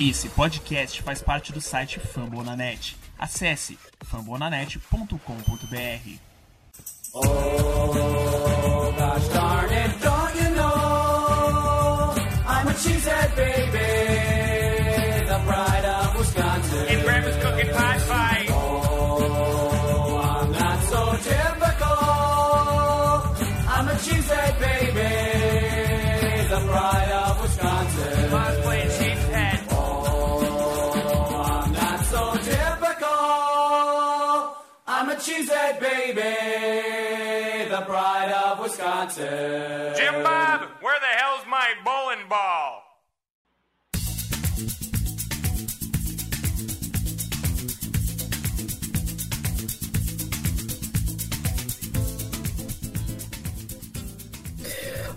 Esse podcast faz parte do site Fambonanet. Acesse fambonanet.com.br. Oh, cheesehead baby, the pride of Wisconsin. Jim Bob, where the hell's my bowling ball?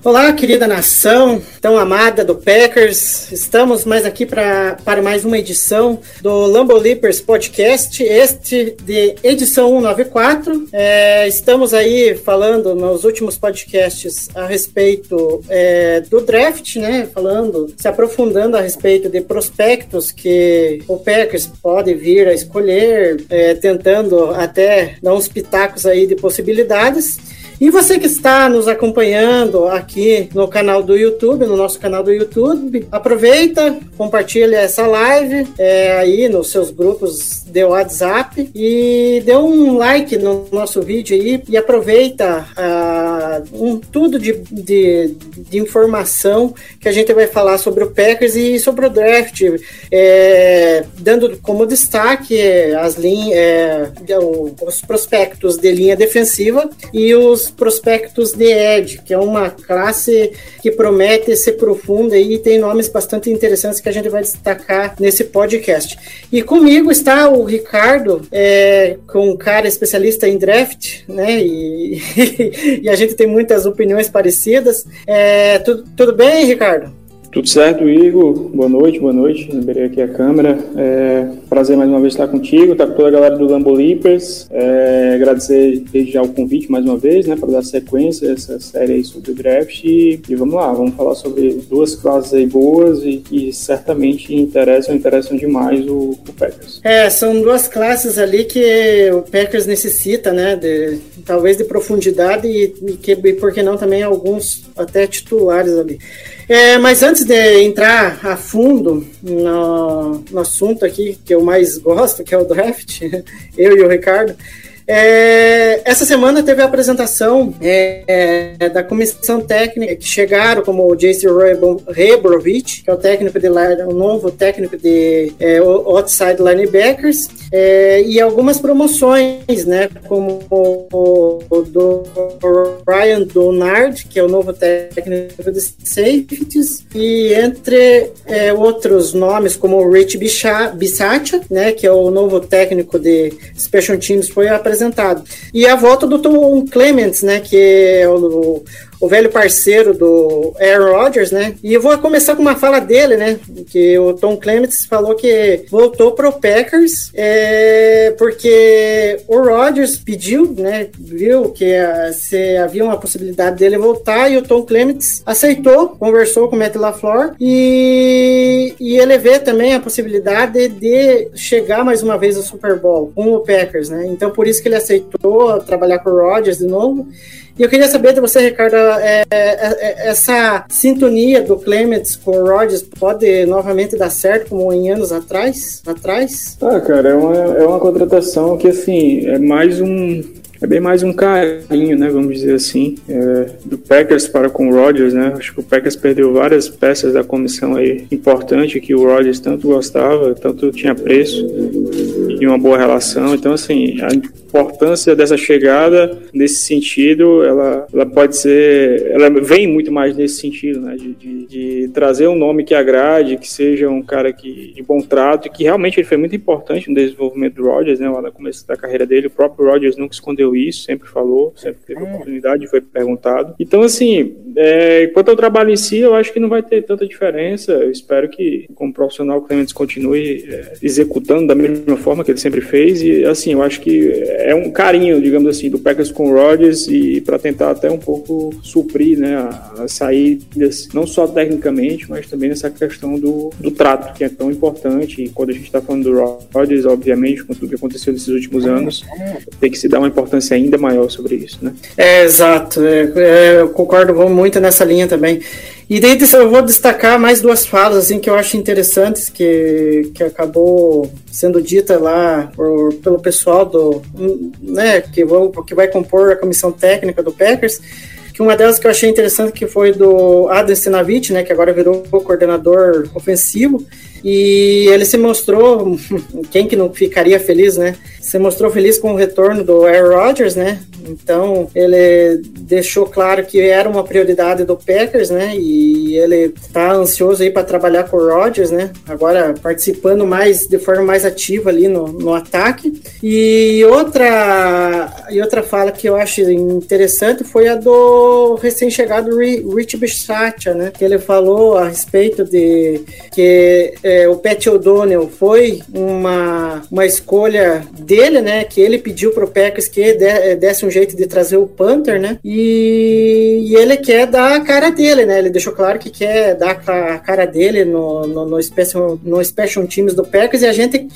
Olá, querida nação, tão amada do Packers. Estamos mais aqui pra, para mais uma edição do Lambo Leapers Podcast, este de edição 194. É, estamos aí falando nos últimos podcasts a respeito é, do draft, né? Falando, se aprofundando a respeito de prospectos que o Packers pode vir a escolher, é, tentando até dar uns pitacos aí de possibilidades. E você que está nos acompanhando aqui no canal do YouTube, no nosso canal do YouTube, aproveita, compartilha essa live é, aí nos seus grupos de WhatsApp e dê um like no nosso vídeo aí e aproveita ah, um, tudo de, de, de, informação que a gente vai falar sobre o Packers e sobre o draft, é, dando como destaque as linhas, é, os prospectos de linha defensiva e os prospectos de Ed, que é uma classe que promete ser profunda e tem nomes bastante interessantes que a gente vai destacar nesse podcast. E comigo está o Ricardo, é, com um cara especialista em draft, né? E, e a gente tem muitas opiniões parecidas. É, tudo, tudo bem, Ricardo? Tudo certo, Igor? Boa noite, boa noite. Liberei aqui a câmera. É, prazer mais uma vez estar contigo, estar com toda a galera do Lambo Leapers. É, agradecer desde já o convite mais uma vez, né, para dar sequência a essa série aí sobre o draft. E, e, vamos lá, vamos falar sobre duas classes aí boas e que certamente interessam, interessam demais o, o Packers. É, são duas classes ali que o Packers necessita, né, de, talvez de profundidade e, e que, e por que não também alguns até titulares ali. É, mas antes de entrar a fundo no, no, assunto aqui que eu mais gosto, que é o draft, eu e o Ricardo, é, essa semana teve a apresentação é, é, da comissão técnica que chegaram como o Jason Rebrovich, que é o técnico de o novo técnico de é, outside linebackers, é, e algumas promoções, né, como o, o do Ryan Donard, que é o novo técnico de safeties, e entre é, outros nomes como o Rich Bisaccia, né, que é o novo técnico de special teams, foi apresentado apresentado. E a volta do Tom Clements, né, que é o, o velho parceiro do Aaron Rodgers, né? E eu vou começar com uma fala dele, né? Que o Tom Clements falou que voltou pro Packers é, porque o Rodgers pediu, né? Viu que a, se havia uma possibilidade dele voltar e o Tom Clements aceitou, conversou com o Matt LaFleur e, e ele vê também a possibilidade de chegar mais uma vez ao Super Bowl com o Packers, né? Então por isso que ele aceitou trabalhar com o Rodgers de novo. E eu queria saber de você, Ricardo, é, é, é, essa sintonia do Clements com o Rodgers pode novamente dar certo como em anos atrás? atrás? Ah, cara, é uma, é uma contratação que, assim, é mais um é bem mais um carinho, né, vamos dizer assim, é, do Packers para com o Rodgers, né? Acho que o Packers perdeu várias peças da comissão aí importante que o Rodgers tanto gostava, tanto tinha preço e uma boa relação. Então, assim, importância dessa chegada nesse sentido, ela, ela pode ser, ela vem muito mais nesse sentido, né? De, de, de trazer um nome que agrade, que seja um cara que de bom trato, e que realmente ele foi muito importante no desenvolvimento do Rodgers, né? Lá no começo da carreira dele, o próprio Rodgers nunca escondeu isso, sempre falou, sempre teve oportunidade, foi perguntado. Então, assim, é, quanto ao trabalho em si, eu acho que não vai ter tanta diferença. Eu espero que, como profissional, o Clements continue é, executando da mesma forma que ele sempre fez. E, assim, eu acho que é um carinho, digamos assim, do Packers com o Rodgers e para tentar até um pouco suprir né, as saídas, não só tecnicamente, mas também nessa questão do, do trato, que é tão importante. E quando a gente está falando do Rodgers, obviamente, com tudo que aconteceu nesses últimos anos, tem que se dar uma importância ainda maior sobre isso, né? É, exato. É, é, eu concordo muito nessa linha também. E daí eu vou destacar mais duas falas assim que eu acho interessantes que, que acabou sendo dita lá por, pelo pessoal do né que, vão, que vai compor a comissão técnica do Packers que uma delas que eu achei interessante que foi do Adam Stenavich, né, que agora virou coordenador ofensivo, e ele se mostrou, quem que não ficaria feliz, né? Se mostrou feliz com o retorno do Aaron Rodgers, né? Então ele deixou claro que era uma prioridade do Packers, né? E ele tá ansioso aí para trabalhar com o Rodgers, né? Agora participando mais de forma mais ativa ali no, no ataque. E outra e outra fala que eu acho interessante foi a do recém-chegado Rich Bisaccia, né? Que ele falou a respeito de que é, o Pat O'Donnell foi uma, uma escolha dele, né? Que ele pediu pro Packers que desse um jeito de trazer o Panther, né? E, e, ele quer dar a cara dele, né? Ele deixou claro que quer dar a cara dele no, no, no, special, no Special Teams do Packers e a gente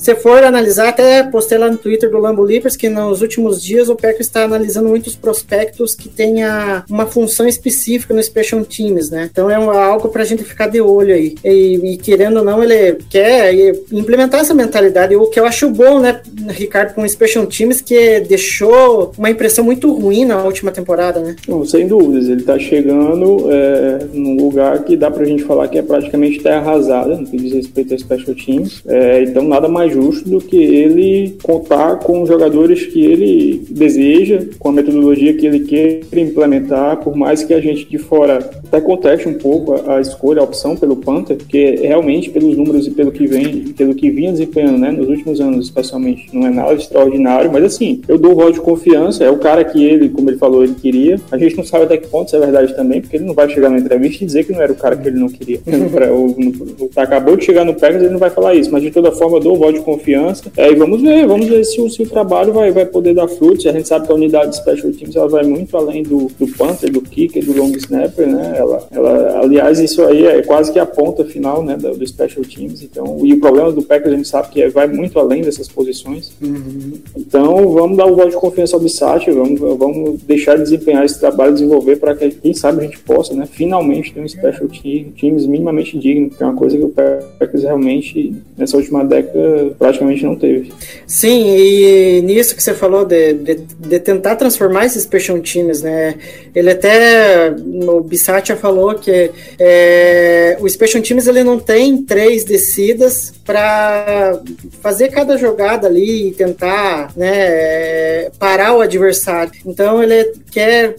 se for analisar, até postei lá no Twitter do Lambo Leapers que nos últimos dias o Packers está analisando muitos prospectos que tenha uma função específica no Special Teams, né? Então é algo para a gente ficar de olho aí. E, e, querendo ou não, ele quer implementar essa mentalidade. O que eu acho bom, né, Ricardo, com o Special Teams, que deixou uma impressão muito ruim na última temporada, né? Não, sem dúvidas. Ele está chegando é, num lugar que dá para a gente falar que é praticamente terra arrasada no que diz respeito ao Special Teams. É, então nada mais justo do que ele contar com os jogadores que ele deseja, com a metodologia que ele quer implementar, por mais que a gente de fora até conteste um pouco a, a escolha, a opção pelo Panther, porque realmente pelos números e pelo que vem, pelo que vinha desempenhando, né, nos últimos anos especialmente, não é nada extraordinário, mas assim, eu dou o voto de confiança, é o cara que ele, como ele falou, ele queria. A gente não sabe até que ponto isso é verdade também, porque ele não vai chegar na entrevista e dizer que não era o cara que ele não queria. o, acabou de chegar no Packers, ele não vai falar isso, mas de toda forma eu dou o voto de confiança. É, e vamos ver, vamos ver se o, se o trabalho vai, vai poder dar frutos. A gente sabe que a unidade de Special Teams ela vai muito além do, do Panther, do Kicker, do Long Snapper, né? Ela, ela, aliás, isso aí é quase que a ponta final né, do, do Special Teams. Então, e o problema do Packers a gente sabe que é, vai muito além dessas posições. Uhum. Então, vamos dar o voto de confiança ao Bissat, vamos, vamos deixar de desempenhar esse trabalho, desenvolver para que, quem sabe, a gente possa, né, finalmente ter um Special Teams minimamente digno, que é uma coisa que o Packers realmente, nessa última década, praticamente não teve. Sim, e nisso que você falou de, de, de tentar transformar esses Teams, né, ele até, no Bissatia falou que é, o Special Teams ele não tem três descidas para fazer cada jogada ali e tentar né, parar o adversário. Então ele quer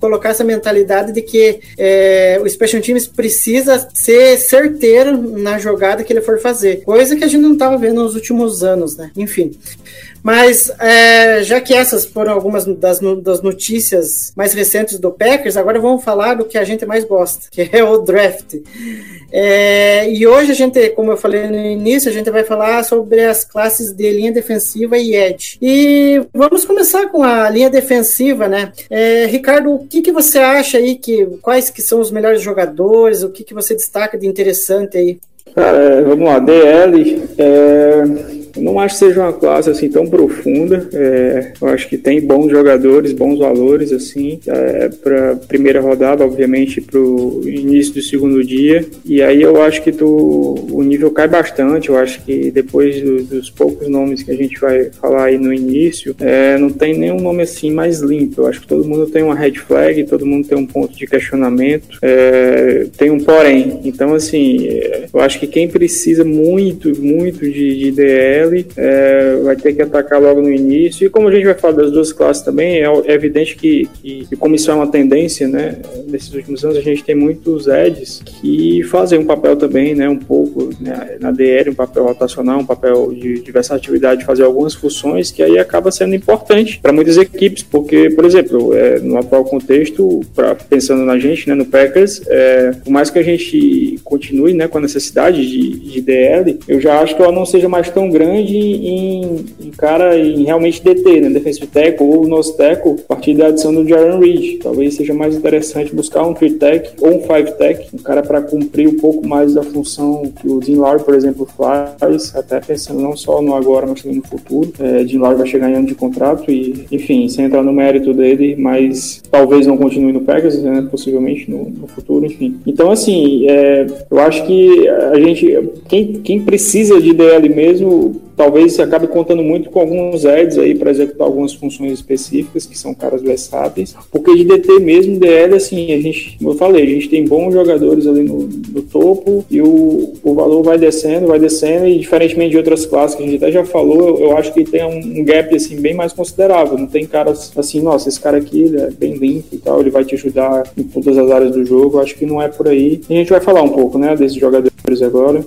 colocar essa mentalidade de que é, o Special Teams precisa ser certeiro na jogada que ele for fazer, coisa que a gente não estava vendo nos últimos anos, né? Enfim. Mas é, já que essas foram algumas das, das notícias mais recentes do Packers, agora vamos falar do que a gente mais gosta, que é o draft. É, e hoje a gente, como eu falei no início, a gente vai falar sobre as classes de linha defensiva e edge. E vamos começar com a linha defensiva, né? É, Ricardo, o que, que você acha aí que quais que são os melhores jogadores? O que, que você destaca de interessante aí? Cara, vamos lá, DL. É não acho que seja uma classe assim tão profunda. É, eu acho que tem bons jogadores, bons valores assim é, para primeira rodada, obviamente para o início do segundo dia. E aí eu acho que tu, o nível cai bastante. Eu acho que depois do, dos poucos nomes que a gente vai falar aí no início, é, não tem nenhum nome assim mais limpo. Eu acho que todo mundo tem uma red flag, todo mundo tem um ponto de questionamento, é, tem um porém. Então assim, é, eu acho que quem precisa muito, muito de, de DL É, vai ter que atacar logo no início. E como a gente vai falar das duas classes também, é, é evidente que, que, que, como isso é uma tendência, né, nesses últimos anos a gente tem muitos Eds que fazem um papel também, né, um pouco né, na DL, um papel rotacional, um papel de, de versatilidade, fazer algumas funções que aí acaba sendo importante para muitas equipes, porque, por exemplo, é, no atual contexto, pra, pensando na gente, né, no Packers, é, por mais que a gente continue né, com a necessidade de, de DL, eu já acho que ela não seja mais tão grande em, em cara em realmente DT, né, defensive tackle ou nose tackle, a partir da adição do Jaron Reed. Talvez seja mais interessante buscar um 3 tech ou um 5 tech, um cara para cumprir um pouco mais da função que o Dean Lowry, por exemplo, faz, até pensando não só no agora, mas também no futuro. É, Dean Lowry vai chegar em ano de contrato e, enfim, sem entrar no mérito dele, mas talvez não continue no Pegasus, né, possivelmente no, no futuro, enfim. Então, assim, é, eu acho que a gente, quem, quem precisa de DL mesmo, talvez acabe contando muito com alguns ads aí para executar algumas funções específicas que são caras versáteis, porque de DT mesmo, DL, assim, a gente, como eu falei, a gente tem bons jogadores ali no, no topo e o, o valor vai descendo, vai descendo e diferentemente de outras classes que a gente até já falou, eu, eu acho que tem um, um, gap assim bem mais considerável, não tem caras assim, nossa, esse cara aqui é bem limpo e tal, ele vai te ajudar em todas as áreas do jogo, eu acho que não é por aí. E a gente vai falar um pouco, né, desses jogadores agora.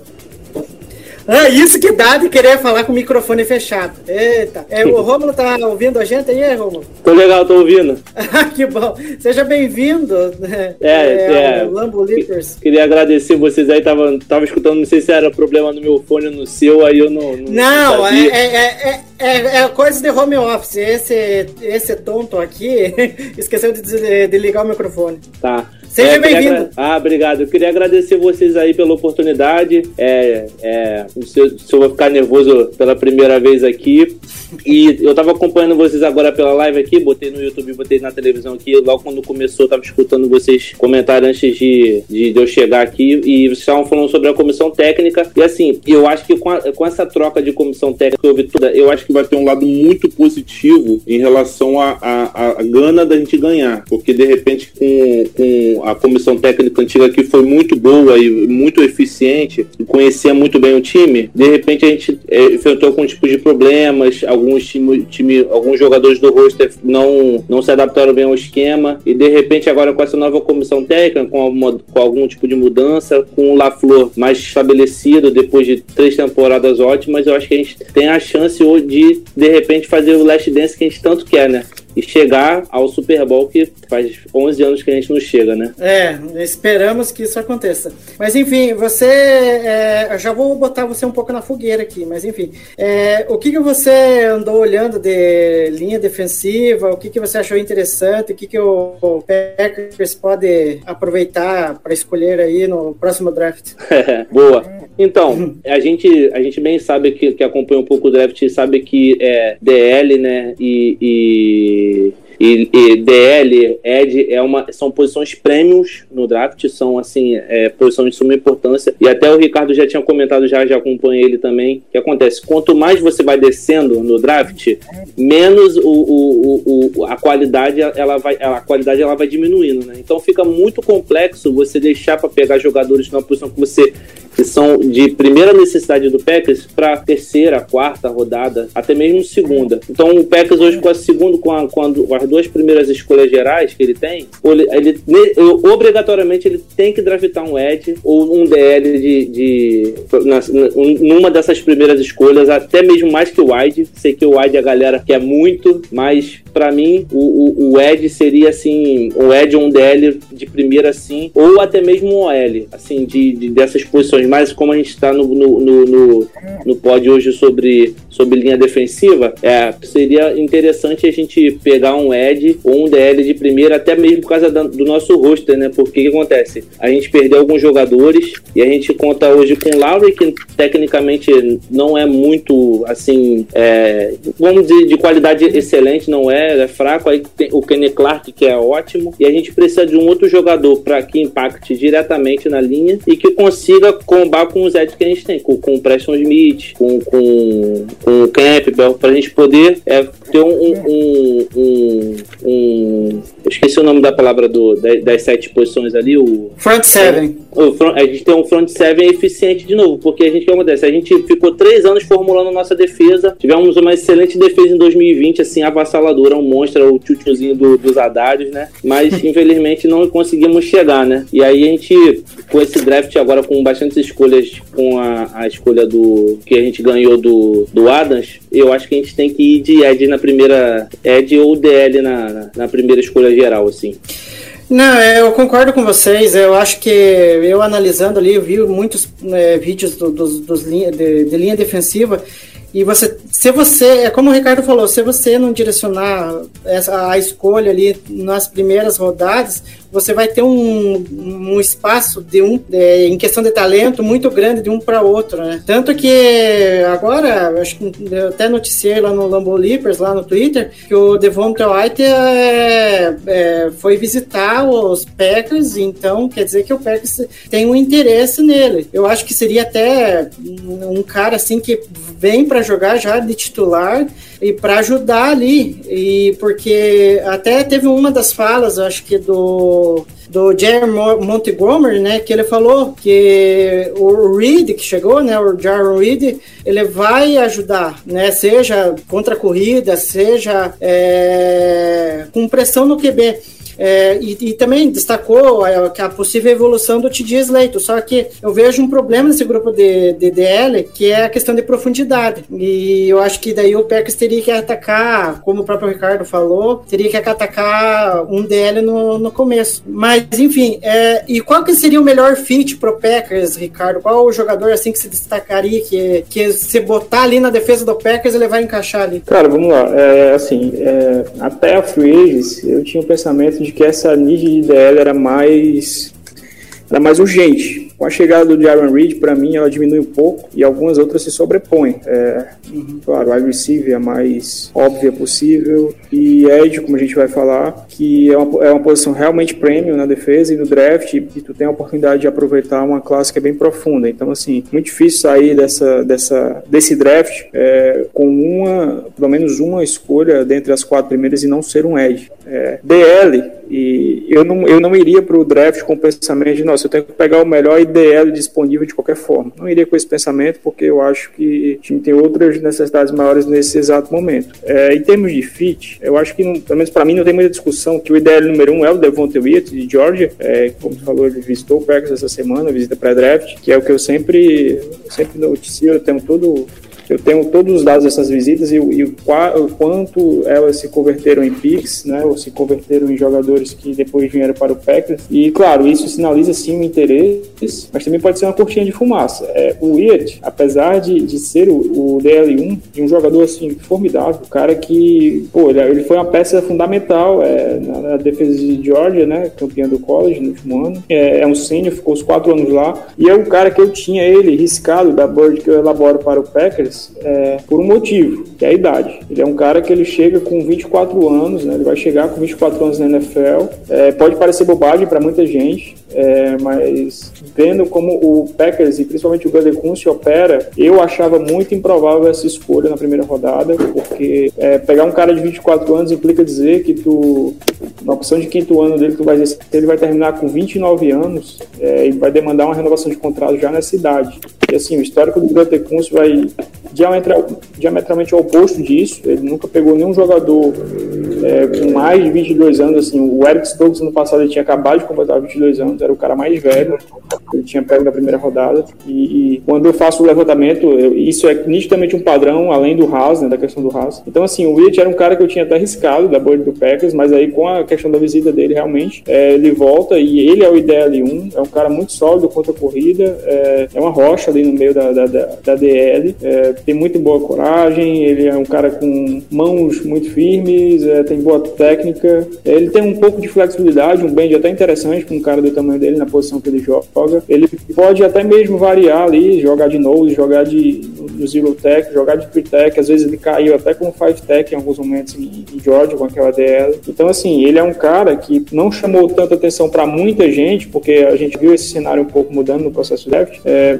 É isso que dá de querer falar com o microfone fechado. Eita. É, o Romulo tá ouvindo a gente aí, Romulo? Tô legal, tô ouvindo. que bom. Seja bem-vindo. Né? É, é, é Lambo Leapers. Queria agradecer vocês aí, tava, tava escutando, não sei se era problema no meu fone ou no seu, aí eu não. Não, não é, é, é, é, é, coisa de home office. Esse, esse tonto aqui esqueceu de, de ligar o microfone. Tá. Seja é, bem-vindo. Ah, obrigado. Eu queria agradecer vocês aí pela oportunidade. É, é, se, eu, se eu vou ficar nervoso pela primeira vez aqui. E eu tava acompanhando vocês agora pela live aqui, botei no YouTube, botei na televisão aqui. Logo quando começou, eu tava escutando vocês comentarem antes de, de, de eu chegar aqui. E vocês estavam falando sobre a comissão técnica. E assim, eu acho que com, a, com essa troca de comissão técnica que houve toda, eu acho que vai ter um lado muito positivo em relação à a, a, a, gana da gente ganhar. Porque de repente, com, com a comissão técnica antiga que foi muito boa e muito eficiente, conhecia muito bem o time, de repente a gente é, enfrentou algum tipo de problemas, alguns time, time, alguns jogadores do roster não, não se adaptaram bem ao esquema, e de repente agora com essa nova comissão técnica, com, alguma, com algum tipo de mudança, com o LaFleur mais estabelecido depois de três temporadas ótimas, eu acho que a gente tem a chance de de repente fazer o last dance que a gente tanto quer, né? E chegar ao Super Bowl que faz 11 anos que a gente não chega, né? É, esperamos que isso aconteça. Mas enfim, você, é, eu já vou botar você um pouco na fogueira aqui, mas enfim, é, o que, que você andou olhando de linha defensiva? O que, que você achou interessante? O que, que o, o Packers pode aproveitar para escolher aí no próximo draft? Boa. Então, a gente, a gente bem sabe que, que acompanha um pouco o draft, sabe que é DL, né, e, e eh, e, e, DL, Ed é uma, são posições prêmios no draft, são assim, é, posições de suma importância. E até o Ricardo já tinha comentado, já, já acompanha ele também. O que acontece? Quanto mais você vai descendo no draft, menos o, o, o, a qualidade ela vai, a qualidade ela vai diminuindo, né? Então fica muito complexo você deixar para pegar jogadores numa posição que você que são de primeira necessidade do Packers para terceira, quarta rodada, até mesmo segunda. Então o Packers hoje com a segunda, com, a, com, a, as duas primeiras escolhas gerais que ele tem, ele, ele, obrigatoriamente ele tem que draftar um Ed ou um DL de, de na, numa dessas primeiras escolhas, até mesmo mais que o Wide. Sei que o Wide a galera quer muito, mas para mim o, o, o, Ed seria assim, um Ed ou um DL de primeira assim, ou até mesmo um OL, assim, de, de dessas posições mas como a gente está no, no, no, no, no pod hoje sobre, sobre linha defensiva, é, seria interessante a gente pegar um Ed ou um DL de primeira, até mesmo por causa do nosso roster, né? Porque o que acontece? A gente perdeu alguns jogadores e a gente conta hoje com o Lowry, que tecnicamente não é muito, assim, é, vamos dizer, de qualidade excelente, não é, é fraco. Aí tem o Kenny Clark, que é ótimo, e a gente precisa de um outro jogador para que impacte diretamente na linha e que consiga combar com os Eds que a gente tem, com, com o Preston Smith, com, com, com o Campbell, para a gente poder é, ter um, um, um, um eh, eu esqueci o nome da palavra do, das, das sete posições ali, o. Front seven. o front- a gente tem um front seven eficiente de novo, porque a gente o que acontece? A gente ficou três anos formulando nossa defesa, tivemos uma excelente defesa em 2020, assim, avassaladora, um monstro, o tchutchuzinho do, dos Haddades, né? Mas infelizmente não conseguimos chegar, né? E aí a gente, com esse draft agora com bastantes escolhas, com a, a escolha do que a gente ganhou do, do Adams, eu acho que a gente tem que ir de Ed na primeira, Ed ou DL na, na, na primeira escolha geral, assim. Não, é, eu concordo com vocês. Eu acho que eu analisando ali, eu vi muitos é, vídeos do- dos, dos linha, de, de linha defensiva. E você, se você, é como o Ricardo falou, se você não direcionar essa, a escolha ali nas primeiras rodadas, você vai ter um, um espaço de um, é, em questão de talento muito grande de um para outro, né? Tanto que agora, acho que eu até noticiei lá no Lambo Leapers, lá no Twitter, que o Devonta White é, é, foi visitar os Packers, então quer dizer que o Packers tem um interesse nele. Eu acho que seria até um cara assim que vem para jogar já de titular e para ajudar ali e porque até teve uma das falas, acho que do do Jerry Mo- Montgomery, né, que ele falou que o Reed que chegou, né, o Jaron Reed, ele vai ajudar, né, seja contra a corrida, seja é, com pressão no QB. É, e, e também destacou a, que a possível evolução do TD Slater, só que eu vejo um problema nesse grupo de, de DL, que é a questão de profundidade. E eu acho que daí o Packers teria que atacar, como o próprio Ricardo falou, teria que atacar um DL no, no começo. Mas, enfim, é, e qual que seria o melhor fit pro Packers, Ricardo? Qual o jogador assim que se destacaria, que, que se botar ali na defesa do Packers, ele vai encaixar ali? Cara, vamos lá. É, assim, é, até a Free Agents, eu tinha o pensamento de que essa need de DL era mais era mais urgente. Com a chegada do Jaron Reed, para mim, ela diminui um pouco e algumas outras se sobrepõem. É, Claro, wide receiver é a mais óbvia possível e Edge, como a gente vai falar, que é uma, é uma posição realmente premium na defesa e no draft e tu tem a oportunidade de aproveitar uma classe que é bem profunda. Então, assim, muito difícil sair dessa, dessa, desse draft é, com uma, pelo menos uma escolha dentre as quatro primeiras e não ser um Edge. É, DL, e eu não, eu não iria para o draft com o pensamento de, nossa, eu tenho que pegar o melhor IDL disponível de qualquer forma. Não iria com esse pensamento, porque eu acho que o time tem outras necessidades maiores nesse exato momento. É, em termos de fit, eu acho que, não, pelo menos para mim, não tem muita discussão que o IDL número um é o Devonta Wyatt, de Georgia, é, como você falou, ele visitou o Packers essa semana, visita pré-draft, que é o que eu sempre, sempre noticio, eu tenho todo eu tenho todos os dados dessas visitas e, o- e o, o quanto elas se converteram em picks, né, ou se converteram em jogadores que depois vieram para o Packers. E, claro, isso sinaliza sim um interesse, mas também pode ser uma cortina de fumaça. É, o Wyatt, apesar de, de ser o, o DL1, de um jogador assim formidável, um cara que, pô, ele, ele foi uma peça fundamental é, na, na defesa de Georgia, né, campeão do college no último ano. É, é um sênior, ficou os quatro anos lá, e é um cara que eu tinha ele riscado da board que eu elaboro para o Packers é, por um motivo, que é a idade. Ele é um cara que ele chega com 24 anos, né, ele vai chegar com 24 anos na NFL. É, pode parecer bobagem para muita gente, é, mas vendo como o Packers e principalmente o Gutekunst opera, eu achava muito improvável essa escolha na primeira rodada, porque é, pegar um cara de 24 anos implica dizer que tu, na opção de quinto ano dele, tu vai dizer ele vai terminar com 29 anos é, e vai demandar uma renovação de contrato já nessa idade. E assim, o histórico do Gutekunst vai diametral, diametralmente oposto disso. Ele nunca pegou nenhum jogador é, com mais de 22 anos. Assim, o Eric Stokes no passado ele tinha acabado de completar 22 anos, era o cara mais velho. Ele tinha pego na primeira rodada. E, e quando eu faço o levantamento, eu- isso é nitidamente um padrão, além do Haas, né, da questão do Haas. Então, assim, o Witt era um cara que eu tinha até arriscado da board do Packers, mas aí com a questão da visita dele, realmente, é, ele volta e ele é o IDL1. É um cara muito sólido contra a corrida, é, é uma rocha ali no meio da, da, da, da DL. É, tem muito boa coragem, ele é um cara com mãos muito firmes, é, tem boa técnica. Ele tem um pouco de flexibilidade, um bend até interessante para um cara do tamanho dele na posição que ele joga. Ele pode até mesmo variar ali, jogar de nose, jogar de no zero tech, jogar de three tech. Às vezes ele caiu até com five tech em alguns momentos em, em Georgia com aquela DL. Então assim, ele é um cara que não chamou tanta atenção para muita gente, porque a gente viu esse cenário um pouco mudando no processo draft, é,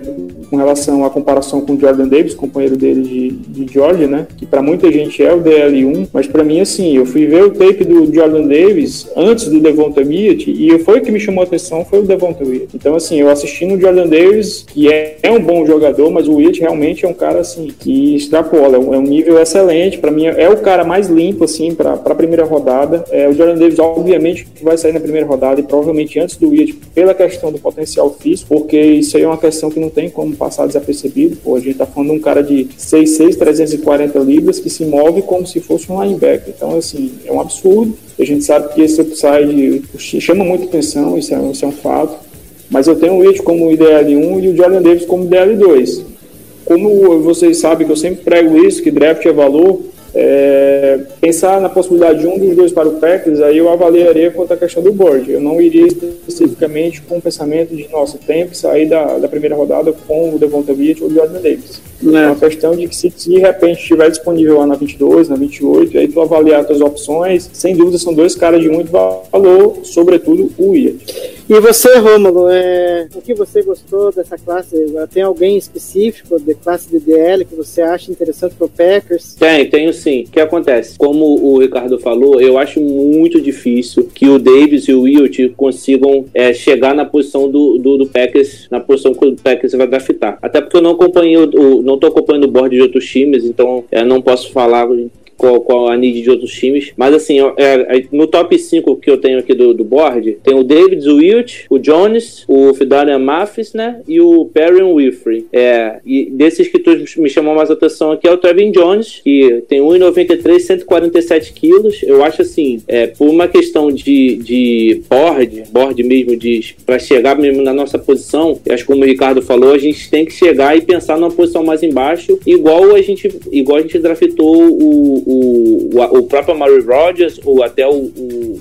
com relação à comparação com o Jordan Davis, companheiro dele de, de Georgia, né? Que para muita gente é o DL1, mas para mim assim, eu fui ver o tape do Jordan Davis antes do Devonta Wyatt e foi o que me chamou a atenção foi o Devonta Wyatt. Então, assim, eu assistindo o Jordan Davis, que é, é um bom jogador, mas o Wyatt realmente é um cara, assim, que extrapola, é um, é nível excelente. Para mim, é o cara mais limpo, assim, para a primeira rodada. É, o Jordan Davis, obviamente, vai sair na primeira rodada e provavelmente antes do Wyatt, pela questão do potencial físico, porque isso aí é uma questão que não tem como passar desapercebido. Pô, a gente tá falando de um cara de 6'6", 340 libras, que se move como se fosse um linebacker. Então, assim, é um absurdo. A gente sabe que esse upside chama muita atenção, isso é, isso é um fato. Mas eu tenho o Witt como IDL1 e o Jordan Davis como IDL2. Como vocês sabem que eu sempre prego isso, que draft é valor, é, pensar na possibilidade de um dos dois para o Packers, aí eu avaliaria quanto à questão do board. Eu não iria especificamente com o pensamento de, nossa, tem que sair da, da primeira rodada com o Devonta Wyatt ou o Jordan Davis. É uma questão de que se de repente estiver disponível lá na 22, na 28, aí tu avaliar as tuas opções, sem dúvida são dois caras de muito valor, sobretudo o Wyatt. E você, Rômulo, é, o que você gostou dessa classe? Tem alguém específico de classe de DL que você acha interessante para o Packers? Tem, tenho sim. O que acontece? Como o Ricardo falou, eu acho muito difícil que o Davis e o Wilt consigam é, chegar na posição do, do, do, Packers, na posição que o Packers vai draftar. Até porque eu não acompanhei o, o não estou acompanhando o board de outros times, então é, não posso falar qual, qual a need de outros times. Mas assim, é, é, no top 5 que eu tenho aqui do, do board, tem o David Wilt, o Jones, o Fidarian Mathis, né? E o Perry Winfrey. É, e desses que tu me chamou mais atenção aqui é o Trevin Jones, que tem 1,93, 147 quilos. Eu acho assim, é, por uma questão de, de board, board mesmo, de para chegar mesmo na nossa posição, acho que como o Ricardo falou, a gente tem que chegar e pensar numa posição mais embaixo, igual a gente, igual a gente draftou o, o, o, próprio Murray Rodgers ou até o, o,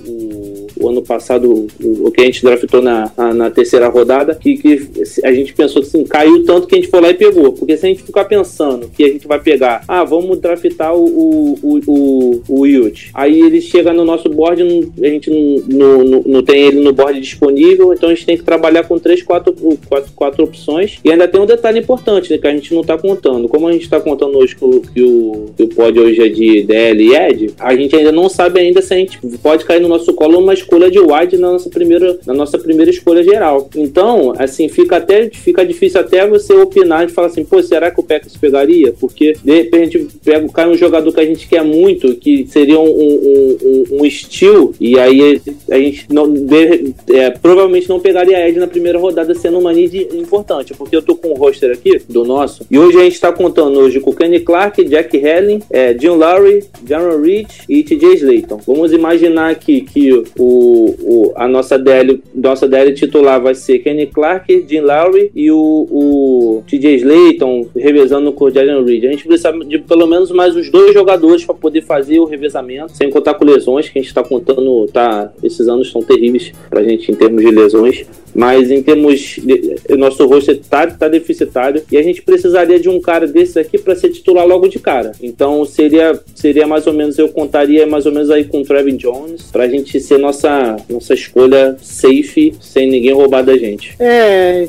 o ano passado, o, o, que a gente draftou na, na, terceira rodada, que, que a gente pensou assim, caiu tanto que a gente foi lá e pegou. Porque se a gente ficar pensando que a gente vai pegar, ah, vamos draftar o, o, o, o, o Wilt. Aí ele chega no nosso board, a gente não, não, não tem ele no board disponível, então a gente tem que trabalhar com três, quatro, quatro, quatro opções. E ainda tem um detalhe importante, né, que a gente não está contando. Como a gente está contando hoje que o, que o, que o pod hoje é de DL e Ed, a gente ainda não sabe ainda se a gente pode cair no nosso colo uma escolha de wide na nossa primeira, na nossa primeira escolha geral. Então, assim, fica até fica difícil até você opinar e falar assim, pô, será que o Packers pegaria? Porque de repente pega, cai um jogador que a gente quer muito, que seria um, um, um, um estilo, e aí a gente não, de, é, provavelmente não pegaria Ed na primeira rodada, sendo uma need importante, porque eu tô com o roster aqui do nosso, e hoje a gente tá contando hoje com Kenny Clark, Jack Helling, é, Jim Lowry, Jaron Reed e TJ Slayton. Vamos imaginar aqui que o, o, a nossa DL, nossa DL titular vai ser Kenny Clark, Jim Lowry e o, o TJ Slayton revezando com o Jaron Reed. A gente precisa de pelo menos mais uns dois jogadores para poder fazer o revezamento, sem contar com lesões, que a gente está contando, tá, esses anos são terríveis para a gente em termos de lesões. Mas em termos. De, nosso roster tá, tá deficitário e a gente precisaria de um cara desse aqui para ser titular logo de cara. Então seria, seria mais ou menos, eu contaria mais ou menos aí com o Trevin Jones pra gente ser nossa, nossa escolha safe, sem ninguém roubar da gente. É,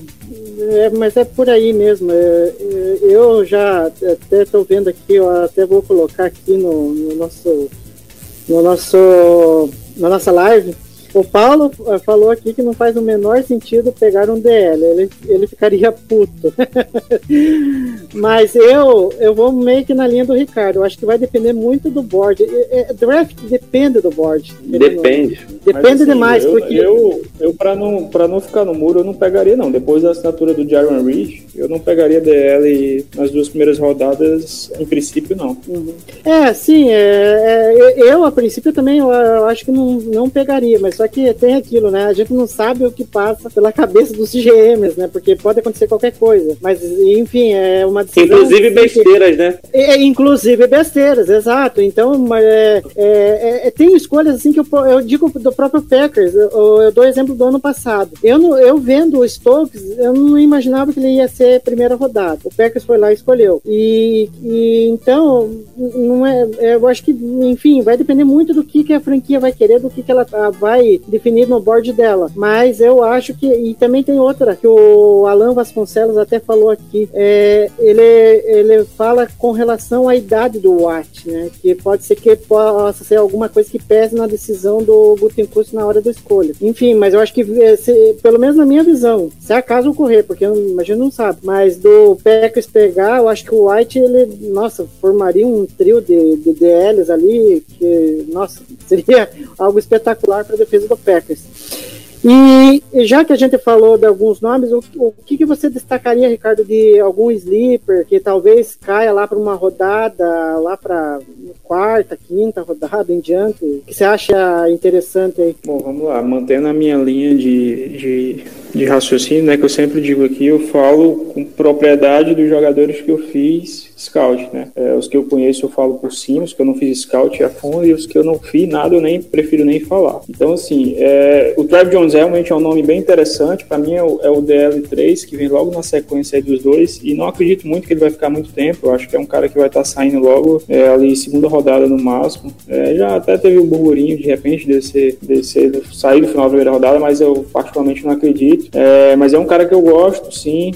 é, mas é por aí mesmo. É, é eu já até estou vendo aqui, eu até vou colocar aqui no, no nosso no nosso na nossa live o Paulo eh, falou aqui que não faz o menor sentido pegar um DL, ele, ele ficaria puto. Mas eu, eu vou meio que na linha do Ricardo, eu acho que vai depender muito do board. Draft depende do board. Depende. Depende assim, demais. Eu, porque... eu, eu para não, pra não ficar no muro, eu não pegaria, não. Depois da assinatura do Jaron Reed, eu não pegaria DL nas duas primeiras rodadas, em princípio, não. Uhum. É, sim, é, é, eu a princípio também eu, eu acho que não, não pegaria, mas só que tem aquilo, né? A gente não sabe o que passa pela cabeça dos GMs, né? Porque pode acontecer qualquer coisa. Mas, enfim, é uma decisão. Inclusive besteiras, que... né? É, é, inclusive besteiras, exato. Então, é, é, é, tem escolhas assim que eu, eu digo do próprio Packers. Eu, eu dou exemplo do ano passado. Eu, não, eu vendo o Stokes, eu não imaginava que ele ia ser primeira rodada. O Packers foi lá e escolheu. E, e então, não é, eu acho que, enfim, vai depender muito do que, que a franquia vai querer, do que, que ela vai definido no board dela. Mas eu acho que. E também tem outra, que o Alan Vasconcelos até falou aqui. É, ele, ele fala com relação à idade do Watt, né? Que pode ser que possa ser alguma coisa que pese na decisão do Gutenkust na hora da escolha. Enfim, mas eu acho que, eh, se, pelo menos na minha visão, se acaso ocorrer, porque eu imagino não sabe, mas do Packers pegar, eu acho que o White, ele, nossa, formaria um trio de, de DLs ali, que, nossa, seria algo espetacular para a defesa do Packers. E já que a gente falou de alguns nomes, o, o que, que você destacaria, Ricardo, de algum sleeper que talvez caia lá para uma rodada, lá para quarta, quinta rodada em diante? Que você acha interessante aí? Bom, vamos lá. Mantendo a minha linha de, de, de raciocínio, né, que eu sempre digo aqui, eu falo com propriedade dos jogadores que eu fiz scout, né? É, os que eu conheço eu falo por cima, os que eu não fiz scout a fundo e os que eu não fiz nada eu nem prefiro nem falar. Então, assim, é, o Trav Jones realmente é um nome bem interessante. Para mim é o, é o, DL3, que vem logo na sequência dos dois. E não acredito muito que ele vai ficar muito tempo. Eu acho que é um cara que vai estar tá saindo logo é, ali, segunda rodada no máximo. É, já até teve um burburinho de repente de ser, sair no final da primeira rodada, mas eu particularmente não acredito. É, mas é um cara que eu gosto, sim.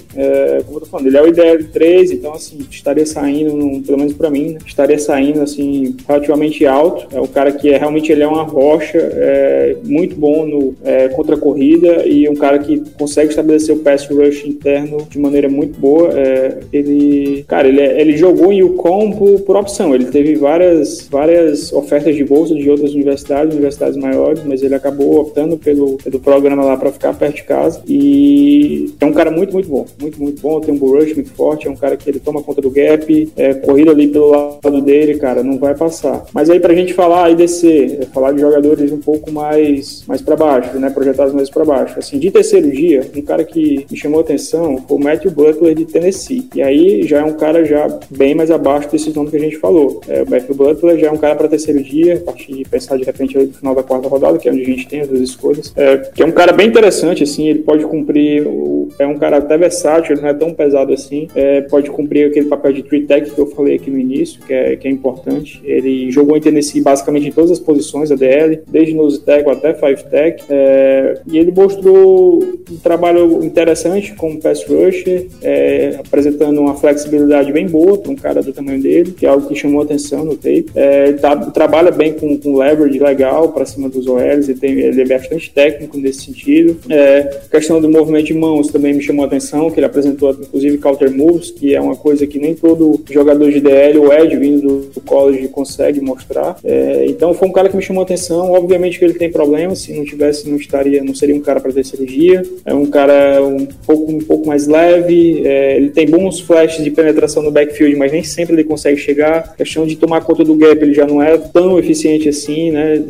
Como eu tô falando, ele é o DL3, então, assim, estaria saindo, pelo menos para mim, né, estaria saindo assim relativamente alto. É o cara que é realmente ele é uma rocha, é, muito bom no é, contra corrida e um cara que consegue estabelecer o pass rush interno de maneira muito boa. É, ele, cara, ele, é, ele jogou em Yukon por, por opção. Ele teve várias várias ofertas de bolsa de outras universidades, universidades maiores, mas ele acabou optando pelo, pelo programa lá para ficar perto de casa e é um cara muito muito bom, muito muito bom. Tem um bull rush muito forte, é um cara que ele toma conta do gap é, corrida ali pelo lado dele, cara, não vai passar. Mas aí pra gente falar aí descer, é falar de jogadores um pouco mais, mais para baixo, né, projetados mais para baixo. Assim, de terceiro dia, um cara que me chamou atenção foi o Matthew Butler de Tennessee. E aí já é um cara já bem mais abaixo desses nomes que a gente falou. É, o Matthew Butler já é um cara para terceiro dia, a partir de pensar de repente no final da quarta rodada, que é onde a gente tem as duas escolhas. É, que é um cara bem interessante, assim, ele pode cumprir, o, é um cara até versátil, ele não é tão pesado assim, é, pode cumprir aquele papel de three tech que eu falei aqui no início, que é, que é importante. Ele jogou em Tennessee basicamente em todas as posições, a DL, desde nose tackle até five tech, é, e ele mostrou um trabalho interessante como pass rusher, é, apresentando uma flexibilidade bem boa para um cara do tamanho dele, que é algo que chamou atenção no tape. É, tá, trabalha bem com, com leverage legal para cima dos OLs, ele, tem, ele é bastante técnico nesse sentido. É, questão do movimento de mãos também me chamou atenção, que ele apresentou inclusive counter moves, que é uma coisa que nem todo todo jogador de DL, o Ed, vindo do college, consegue mostrar. É, então foi um cara que me chamou a atenção. Obviamente que ele tem problemas, se não tivesse, não estaria, não seria um cara para ter cirurgia. É um cara um pouco, um pouco mais leve, é, ele tem bons flashes de penetração no backfield, mas nem sempre ele consegue chegar. A questão de tomar conta do gap, ele já não é tão eficiente assim, né?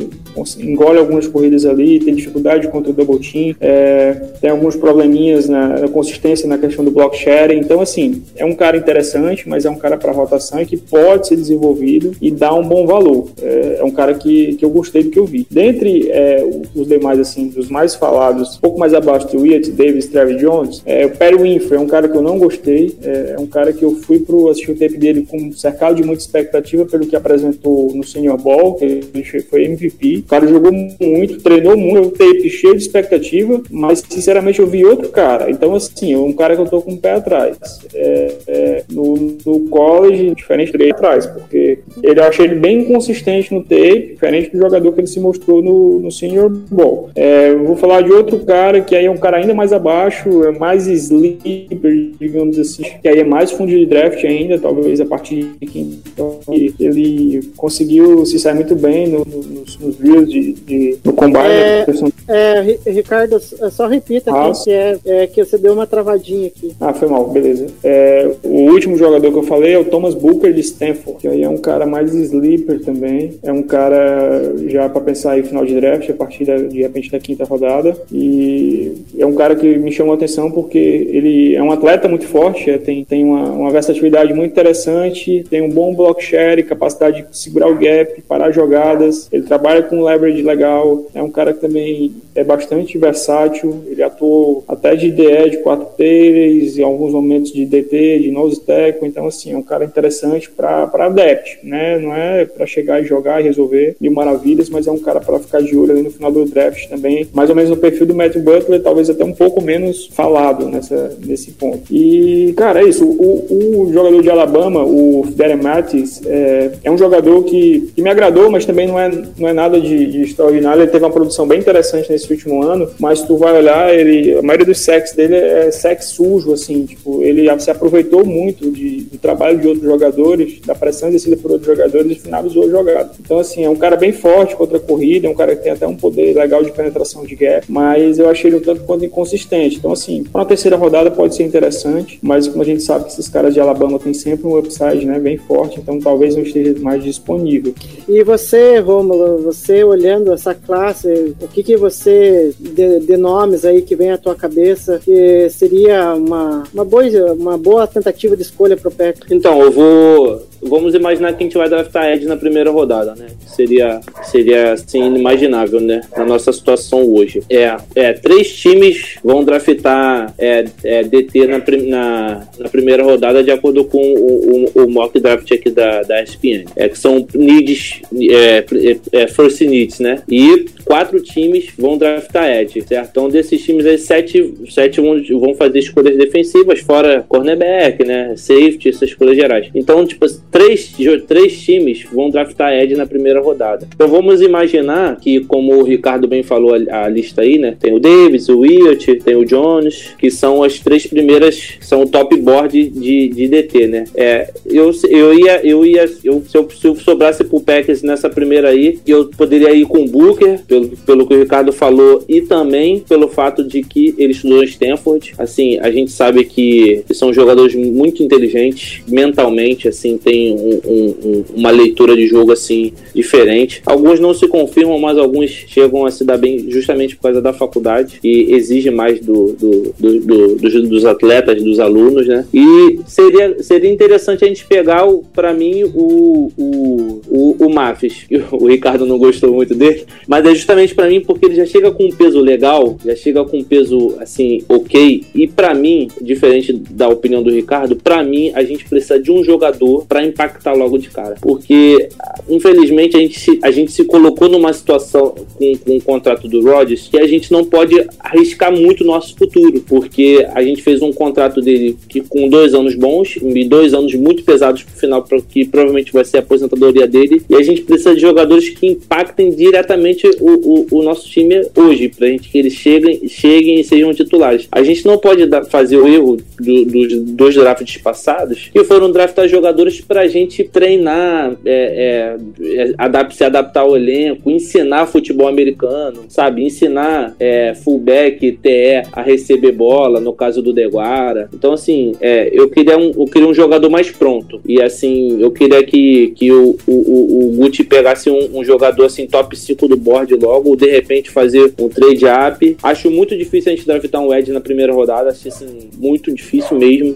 Engole algumas corridas ali, tem dificuldade contra o double team, é, tem alguns probleminhas na, na consistência na questão do block sharing. Então, assim, é um cara interessante, mas é um cara para rotação e que pode ser desenvolvido e dar um bom valor. É, é, um cara que, que eu gostei do que eu vi. Dentre é, os demais, assim, dos mais falados, um pouco mais abaixo de Wyatt, Davis, Travis Jones, é, o Perry Winfrey é um cara que eu não gostei, é, é um cara que eu fui pro assistir o tape dele com cercado de muita expectativa pelo que apresentou no Senior Ball, que ele foi MVP. O cara jogou muito, treinou muito, o tape cheio de expectativa, mas sinceramente eu vi outro cara. Então, assim, é um cara que eu tô com o pé atrás. É, é, no, no college, diferente dele atrás, porque ele eu achei ele bem inconsistente no tape, diferente do jogador que ele se mostrou no, no Senior Bowl. É, vou falar de outro cara que aí é um cara ainda mais abaixo, é mais sleeper, digamos assim, que aí é mais fundo de draft ainda, talvez a partir de quem então, ele conseguiu se sair muito bem no, no, nos, nos drills de, de, no combine. É, é, Ricardo, só repita aqui, que, é, é, que você deu uma travadinha aqui. Ah, foi mal, beleza. É, o último jogador que eu falei é o Thomas Booker de Stanford, que aí é um cara mais sleeper também. É um cara já para pensar aí final de draft, a partir da, de repente da quinta rodada. E é um cara que me chamou a atenção porque ele é um atleta muito forte, é, tem, tem uma, uma versatilidade muito interessante, tem um bom block share, capacidade de segurar o gap, parar jogadas. Ele trabalha com leverage legal. É um cara que também é bastante versátil. Ele atuou até de DE, de 4 players, em alguns momentos de DT, de nose tackle. Então, assim, é um cara interessante para adepto. né? Não é para chegar e jogar e resolver mil maravilhas, mas é um cara para ficar de olho ali no final do draft também, mais ou menos no perfil do Matt Butler, talvez até um pouco menos falado nessa, nesse ponto. E, cara, é isso. O, o jogador de Alabama, o Darren Mattis, é, é um jogador que, que, me agradou, mas também não é, não é nada de, de, extraordinário. Ele teve uma produção bem interessante nesse último ano, mas tu vai olhar, ele, a maioria dos sacks dele é sack sujo, assim, tipo, ele se aproveitou muito de, do trabalho de outros jogadores, da pressão exercida por outros jogadores e finalizou a jogada. Então, assim, é um cara bem forte contra a corrida, é um cara que tem até um poder legal de penetração de gap, mas eu achei ele um tanto quanto inconsistente. Então, assim, para uma terceira rodada pode ser interessante, mas como a gente sabe que esses caras de Alabama têm sempre um upside, né, bem forte, então talvez não esteja mais disponível. E você, Romulo, você olhando essa classe, o que que você de, de nomes aí que vem à tua cabeça que seria uma, uma, boa, uma boa tentativa de escolha para o Packers? Então, eu vou vamos imaginar que a gente vai draftar Ed na primeira rodada, né? Seria, seria assim, inimaginável, né? Na nossa situação hoje. É, é três times vão draftar é, é, DT na, na, na, primeira rodada de acordo com o, o, o mock draft aqui da, da ESPN. É que são needs, é, é, é, first needs, né? E quatro times vão draftar Ed, certo? Então, desses times aí, sete, sete vão, vão fazer escolhas defensivas, fora cornerback, né? Safety, essas escolhas gerais. Então, tipo, três, três times vão draftar Ed na primeira rodada. Então vamos imaginar que, como o Ricardo bem falou a, a lista aí, né? Tem o Davis, o Wilt, tem o Jones, que são as três primeiras, são o top board de, de DT, né? É, eu, eu ia, eu ia, eu, se eu, se eu sobrasse pro Packers nessa primeira aí, eu poderia ir com o Booker, pelo, pelo que o Ricardo falou, e também pelo fato de que ele estudou em Stanford. Assim, a gente sabe que são jogadores muito inteligentes, mentalmente, assim, tem um, um, uma leitura de jogo assim diferente. Alguns não se confirmam, mas alguns chegam a se dar bem justamente por causa da faculdade e exige mais do, do, do, dos, dos, atletas, dos alunos, né? E seria, seria interessante a gente pegar, para mim, o, o, o, o Mafis, o Ricardo não gostou muito dele, mas é justamente para mim porque ele já chega com um peso legal, já chega com um peso assim, ok, e para mim, diferente da opinião do Ricardo, para mim a gente precisa de um jogador para impactar logo de cara. Porque, infelizmente, a gente se, a gente se colocou numa situação com, com o contrato do Rodgers que a gente não pode arriscar muito o nosso futuro. Porque a gente fez um contrato dele que com dois anos bons e dois anos muito pesados pro final, que provavelmente vai ser a aposentadoria dele. E a gente precisa de jogadores que impactem diretamente o, o, o nosso time hoje, pra gente que eles cheguem, cheguem e sejam titulares. A gente não pode dar, fazer o erro do, dos dois drafts passados, que foram draftar jogadores para a gente treinar, é, é, é se adaptar ao elenco, ensinar futebol americano, sabe? Ensinar é, fullback, TE a receber bola, no caso do Deguara. Então, assim, é, eu, queria um, eu queria um jogador mais pronto. E, assim, eu queria que, que o, o, o Gucci pegasse um, um jogador, assim, top 5 do board logo, ou de repente fazer um trade up. Acho muito difícil a gente draftar um Ed na primeira rodada, acho, assim, muito difícil mesmo.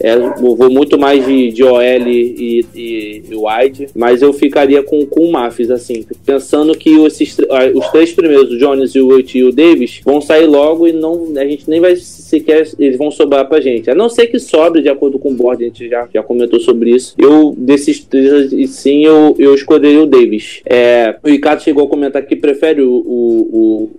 É, vou muito mais de, de OL e, e, e mas eu ficaria com, com o Mafis, assim, pensando que esses, ah, os três primeiros, o Jones, o Wilt e o Davis, vão sair logo e não, a gente nem vai sequer, eles vão sobrar pra gente. A não ser que sobre, de acordo com o board, a gente já, já comentou sobre isso. Eu, desses três, sim, eu, eu escolheria o Davis. É, o Ricardo chegou a comentar que prefere o, o, o,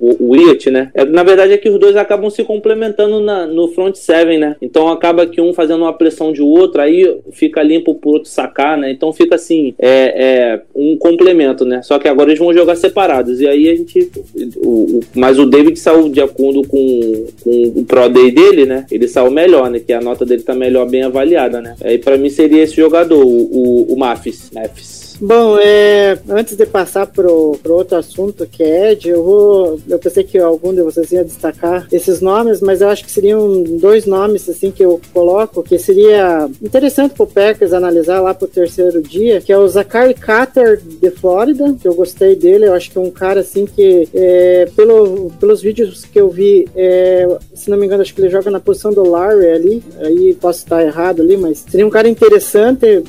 o né? É, na verdade é que os dois acabam se complementando na, no front seven, né? Então acaba que um fazendo uma pressão de outro, aí fica limpo pro outro sacar, né? Então fica assim, é, é um complemento, né? Só que agora eles vão jogar separados. E aí a gente. O, o, mas o David saiu de acordo com, com o Pro Day dele, né? Ele saiu melhor, né? Que a nota dele tá melhor, bem avaliada, né? Aí para mim seria esse jogador, o, o, o Mafis. Mafis. Bom, é, antes de passar pro outro assunto que é Ed, eu vou. Eu pensei que algum de vocês ia destacar esses nomes, mas eu acho que seriam dois nomes assim que eu coloco, que seria interessante pro Packers analisar lá pro terceiro dia, que é o Zachary Carter de Flórida, que eu gostei dele, eu acho que é um cara assim que, é, pelo, pelos vídeos que eu vi, é, se não me engano, acho que ele joga na posição do Larry ali, aí posso estar errado ali, mas seria um cara interessante,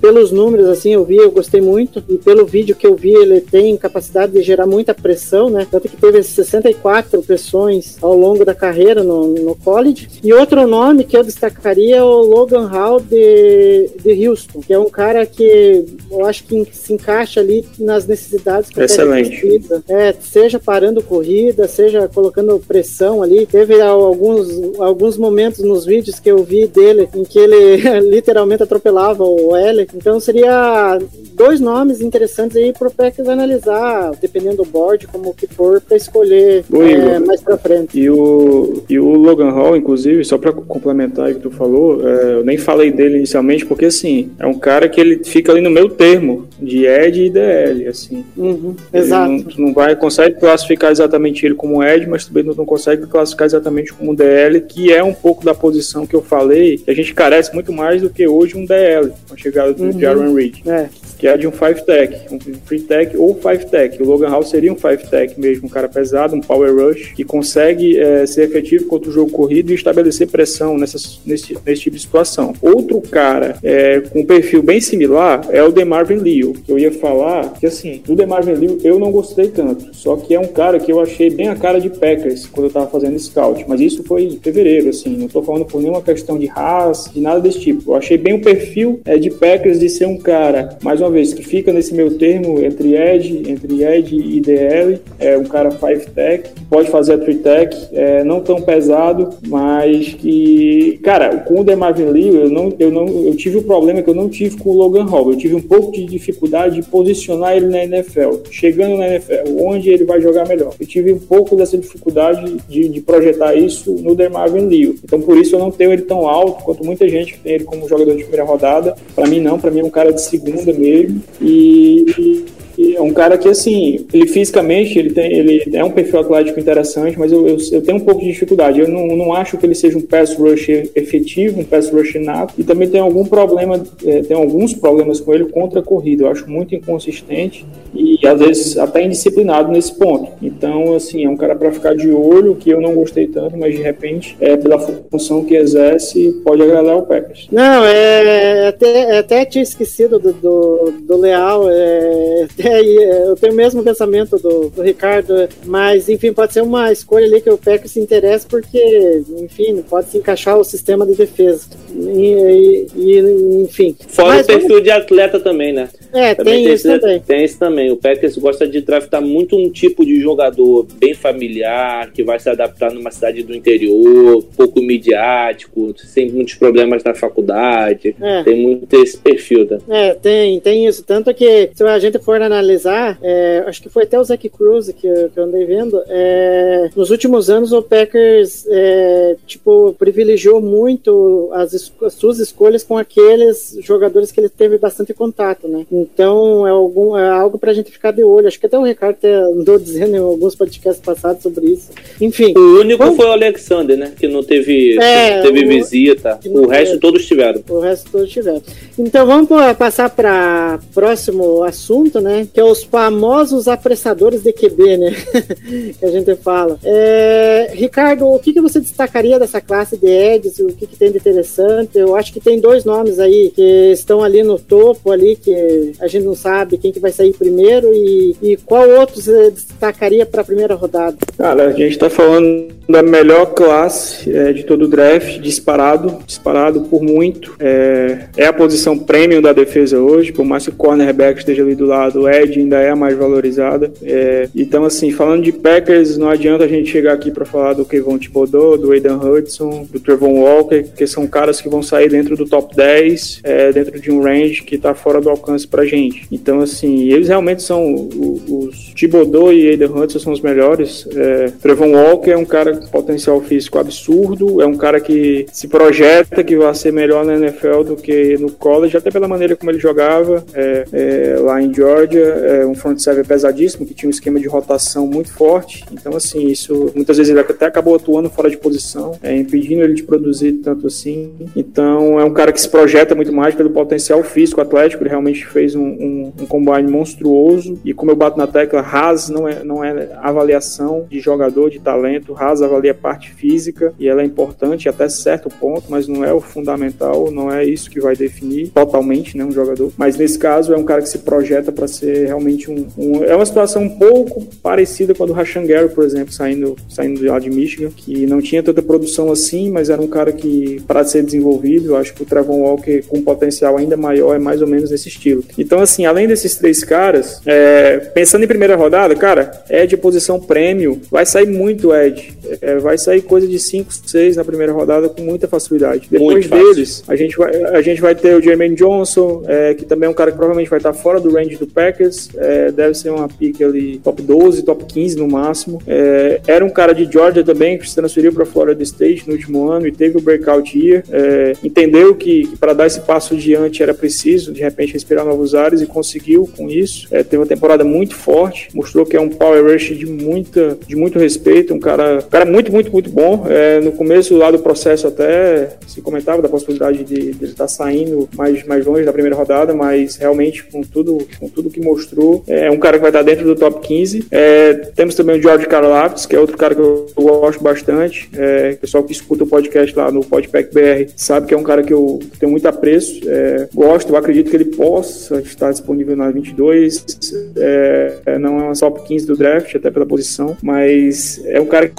pelos números assim, eu vi, eu gostei muito. E pelo vídeo que eu vi, ele tem capacidade de gerar muita pressão, né? Tanto que teve 64 pressões ao longo da carreira no, no college. E outro nome que eu destacaria é o Logan Hall de, de Houston, que é um cara que eu acho que se encaixa ali nas necessidades que Excelente. precisa. É, seja parando corrida, seja colocando pressão ali. Teve alguns, alguns momentos nos vídeos que eu vi dele em que ele literalmente atropelava o L. Então seria dois nomes interessantes aí pro Packers analisar, dependendo do board, como que for, para escolher é, mais pra frente. E o, e o Logan Hall, inclusive, só pra complementar o que tu falou, é, eu nem falei dele inicialmente, porque assim, é um cara que ele fica ali no meio termo de Ed e DL, assim. Uhum, exato. Não, tu não vai consegue classificar exatamente ele como Ed, mas também não, não consegue classificar exatamente como DL, que é um pouco da posição que eu falei, que a gente carece muito mais do que hoje um DL, com a chegada do Uhum. Jaron Reed É. que é de um 5-tech, um free tech ou 5-tech. O Logan Hall seria um 5-tech mesmo, um cara pesado, um power rush, que consegue eh, ser efetivo contra o jogo corrido e estabelecer pressão nessas, nesse, nesse tipo de situação. Outro cara eh, com um perfil bem similar é o DeMarvin Leo, eu ia falar que assim, do DeMarvin Leo eu não gostei tanto, só que é um cara que eu achei bem a cara de Packers quando eu tava fazendo scout, mas isso foi em fevereiro, assim, não tô falando por nenhuma questão de raça, de nada desse tipo. Eu achei bem o perfil eh, de Packers de ser um cara, mais uma vez, que fica nesse meio termo entre Edge, entre Edge e DL, é um cara 5-tech, pode fazer a 3-tech, é, não tão pesado, mas que, cara, com o DeMarvin Lee, eu não, eu não, eu tive o problema que eu não tive com o Logan Hall, eu tive um pouco de dificuldade de posicionar ele na NFL, chegando na NFL, onde ele vai jogar melhor. Eu tive um pouco dessa dificuldade de, de projetar isso no DeMarvin Lee. Então, por isso eu não tenho ele tão alto quanto muita gente que tem ele como jogador de primeira rodada. Para mim não, para mim é um cara de segunda mesmo. E, e- é um cara que, assim, ele fisicamente, ele, tem, ele é um perfil atlético interessante, mas eu, eu, eu tenho um pouco de dificuldade. Eu não, não acho que ele seja um pass rush efetivo, um pass rush nato, e também tem algum problema, é, tem alguns problemas com ele contra a corrida. Eu acho muito inconsistente e, às vezes, até indisciplinado nesse ponto. Então, assim, é um cara para ficar de olho, que eu não gostei tanto, mas, de repente, é, pela função que exerce, pode agradar o Packers. Não, é até, até tinha esquecido do, do, do Leal. É, até é, eu tenho o mesmo pensamento do, do Ricardo, mas enfim, pode ser uma escolha ali que o Packers se interessa, porque, enfim, pode se encaixar o sistema de defesa. E, e- e, enfim. Fora Mas o perfil de atleta também, né? É, tem isso esse- também. Tem isso também. O Packers gosta de draftar muito um tipo de jogador bem familiar, que vai se adaptar numa cidade do interior, pouco midiático, sem muitos problemas na faculdade. É. Tem muito esse perfil, né? É, tem, tem isso. Tanto que, se a gente for analisar, é, acho que foi até o Zac Cruz que, eu- que eu andei vendo, é, nos últimos anos o Packers, é, tipo, privilegiou muito as, as suas escolhas com aqueles jogadores que ele teve bastante contato, né? Então, é, algum, é algo pra gente ficar de olho. Acho que até o Ricardo andou dizendo em alguns podcasts passados sobre isso. Enfim, O único Bom. foi o Alexander, né? Que não teve, É, teve o- visita. que O resto teve. todos tiveram. O resto todos tiveram. Então vamos pa- passar para próximo assunto, Que é os famosos apressadores de QB, né? que a gente fala. É, Ricardo, o que, que você destacaria dessa classe de Eds? O que, que tem de interessante? Eu acho que tem dois nomes aí que estão ali no topo ali, que a gente não sabe quem que vai sair primeiro e, e qual outro você destacaria para a primeira rodada? Cara, a gente tá falando da melhor classe é, de todo o draft, disparado, disparado por muito. É, é a posição premium da defesa hoje, por mais que o cornerback esteja ali do lado, Ed ainda é a mais valorizada. É, então, assim, falando de Packers, não adianta a gente chegar aqui para falar do Kevon Thibodeau, do Aidan Hudson, do Trevon Walker, que são caras que vão sair dentro do top 10, é, dentro de um range que tá fora do alcance pra gente. Então, assim, eles realmente são os Thibodeau e Aidan Hudson são os melhores. É, Trevon Walker é um cara com potencial físico absurdo, é um cara que se projeta que vai ser melhor na NFL do que no college, até pela maneira como ele jogava é, é, lá em Georgia, é um front seven pesadíssimo, que tinha um esquema de rotação muito forte. Então, assim, isso muitas vezes ele até acabou atuando fora de posição, é, impedindo ele de produzir tanto assim. Então, é um cara que se projeta muito mais pelo potencial físico, atlético. Ele realmente fez um, um, um combine monstruoso e como eu bato na tecla, Haas não é, não é avaliação de jogador, de talento, Haas avalia parte física e ela é importante até certo ponto, mas não é o fundamental, não é isso que vai definir totalmente né, um jogador. Mas nesse caso é um cara que se projeta para ser realmente um, um, É uma situação um pouco parecida com a do Rashan Gary, por exemplo, saindo, saindo de lá de Michigan, que não tinha tanta produção assim, mas era um cara que, para ser desenvolvido, eu acho que o Trevon Walker com um potencial ainda maior é mais ou menos nesse estilo. Então, assim, além desses três caras, é, pensando em primeira rodada, cara, Ed posição prêmio, vai sair muito Ed. É, vai sair coisa de 5, 6 na primeira rodada com muita facilidade. Depois deles, a gente, vai, a gente vai ter o Jermaine Johnson, é, que também é um cara que provavelmente vai estar fora do range do Packers, é, deve ser uma pick ali top 12, top 15 no máximo. É, era um cara de Georgia também, que se transferiu para Florida State no último ano e teve o breakout year. É, entendeu que, que para dar esse passo diante era preciso, de repente, respirar novos ares e conseguiu com isso. É, teve uma temporada muito forte, mostrou que é um power rush de, muita, de muito respeito, um cara, um cara muito, muito, muito bom. É, no começo lá do processo até se comentava da possibilidade de, de ele estar tá saindo mais, mais longe da primeira rodada, mas realmente com tudo, com tudo que mostrou, é um cara que vai estar dentro do top 15. É, temos também o George Karlaftis, que é outro cara que eu, eu gosto bastante. É, pessoal que escuta o podcast lá no Podpack BR sabe que é um cara que eu tenho muito apreço. É, gosto, eu acredito que ele possa estar disponível na 22. É, não é uma top 15 do draft, até pela posição, mas é um cara que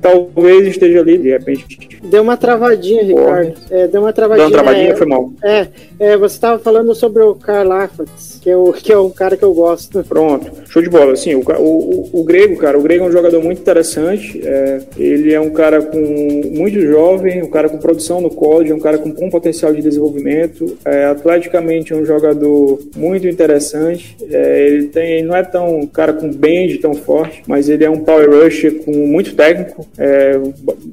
talvez esteja ali, de repente. Deu uma travadinha, Ricardo. É, deu uma travadinha. Deu uma travadinha, é, foi mal. É, é você estava falando sobre o Karl Lafatz, que, é que é um cara que eu gosto. Pronto, show de bola. Assim, o, o, o Grego, cara, o Grego é um jogador muito interessante. É, ele é um cara com muito jovem, um cara com produção no college, um cara com bom potencial de desenvolvimento. É, atleticamente é um jogador muito interessante. É, ele tem, não é tão um cara com bend tão forte, mas ele é um power rusher com muito técnico, é,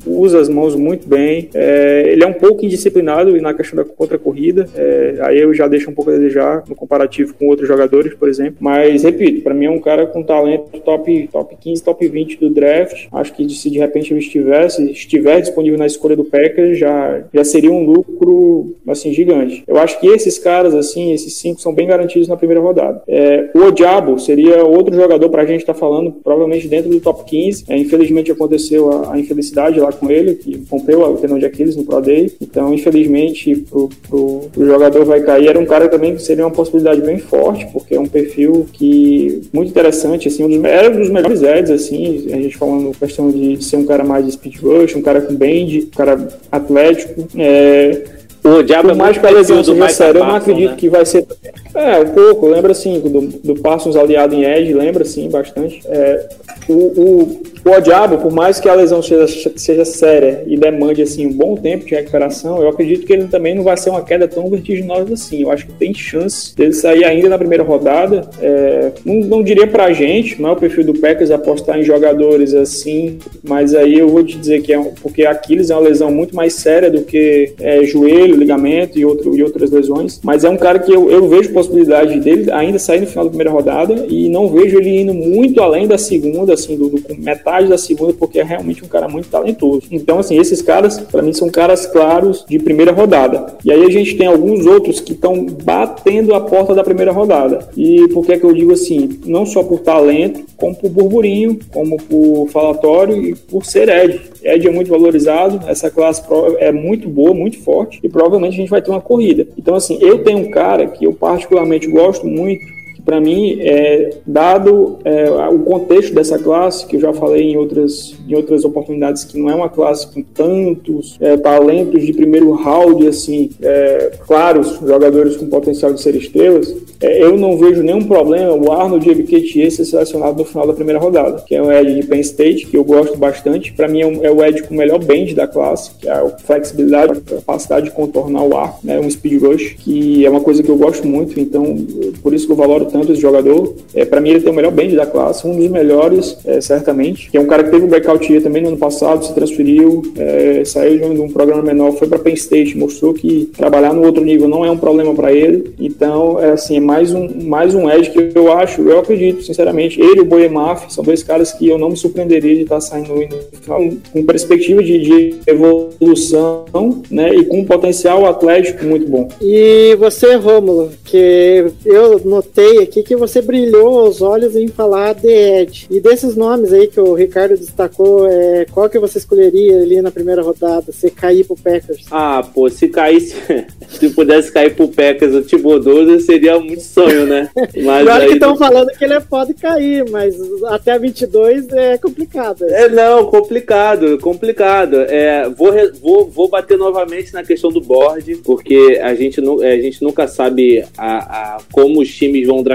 usa as mãos muito bem. É, ele é um pouco indisciplinado na questão da contra-corrida, é, aí eu já deixo um pouco a desejar no comparativo com outros jogadores, por exemplo. Mas, repito, para mim é um cara com talento top, top 15, top 20 do draft. Acho que se de repente ele estivesse, estiver disponível na escolha do Packers, já, já seria um lucro assim, gigante. Eu acho que esses caras, assim, esses cinco são bem garantidos na primeira rodada. É, o Odiabo seria outro jogador para a gente estar tá falando, provavelmente dentro do top 15. É, infelizmente aconteceu a, a, infelicidade lá com ele, que rompeu o tendão de Aquiles no Pro Day. Então, infelizmente, pro, pro, pro, jogador vai cair. Era um cara também que seria uma possibilidade bem forte, porque é um perfil que muito interessante, assim, um dos, era um dos melhores Eds, assim, a gente falando questão de ser um cara mais de speed rush, um cara com bend, um cara atlético. É, o Diabo Por é mais que a lesão seja séria, eu não acredito né? que vai ser. É, um pouco, lembra assim, do, do Parsons aliado em Edge, lembra sim, bastante. É, o, o, o Diabo, por mais que a lesão seja, seja séria e demande assim, um bom tempo de recuperação, eu acredito que ele também não vai ser uma queda tão vertiginosa assim. Eu acho que tem chance dele sair ainda na primeira rodada. É, não, não diria pra gente, não é o perfil do Packers apostar em jogadores assim, mas aí eu vou te dizer que é um, porque Aquiles é uma lesão muito mais séria do que é, joelho, ligamento e, outro, e outras lesões. Mas é um cara que eu, eu vejo possibilidade dele ainda sair no final da primeira rodada e não vejo ele indo muito além da segunda, assim, do, do metade da segunda, porque é realmente um cara muito talentoso. Então, assim, esses caras, para mim, são caras claros de primeira rodada. E aí a gente tem alguns outros que estão batendo a porta da primeira rodada. E por que é que eu digo assim? Não só por talento, como por burburinho, como por falatório e por ser Ed. Ed é muito valorizado, essa classe é muito boa, muito forte, e provavelmente a gente vai ter uma corrida. Então, assim, eu tenho um cara que eu particularmente gosto muito, para mim, é, dado é, o contexto dessa classe, que eu já falei em outras, em outras oportunidades, que não é uma classe com tantos é, talentos de primeiro round, assim, é, claros, jogadores com potencial de ser estrelas, é, eu não vejo nenhum problema o Arnold Ebiketie ser selecionado no final da primeira rodada, que é o Ed de Penn State, que eu gosto bastante. Para mim, é, é, o Ed com o melhor bend da classe, que é a flexibilidade, a capacidade de contornar o arco, né, um speed rush, que é uma coisa que eu gosto muito, então por isso que eu valoro tanto esse jogador. É, para mim, ele tem o melhor bend da classe, um dos melhores, é, certamente. Que é um cara que teve um breakout year também no ano passado, se transferiu, é, saiu de um programa menor, foi para Penn State, mostrou que trabalhar no outro nível não é um problema para ele. Então, é assim, é mais um, mais um edge que eu acho, eu acredito, sinceramente. Ele e o Boemaf são dois caras que eu não me surpreenderia de estar saindo no final com perspectiva de, de evolução, né? E com um potencial atlético muito bom. E você, Rômulo, que eu notei aqui que você brilhou os olhos em falar de Ed. E desses nomes aí que o Ricardo destacou, é, qual que você escolheria ali na primeira rodada, se cair pro Packers? Ah, pô, se caísse, se pudesse cair pro Packers o Thibodeau, seria muito sonho, né? Mas Claro que estão falando que ele pode cair, mas até a 22 é complicado. É, não, complicado, complicado. É, vou, vou, vou bater novamente na questão do board, porque a gente, é, a gente nunca sabe a, a- como os times vão draftar,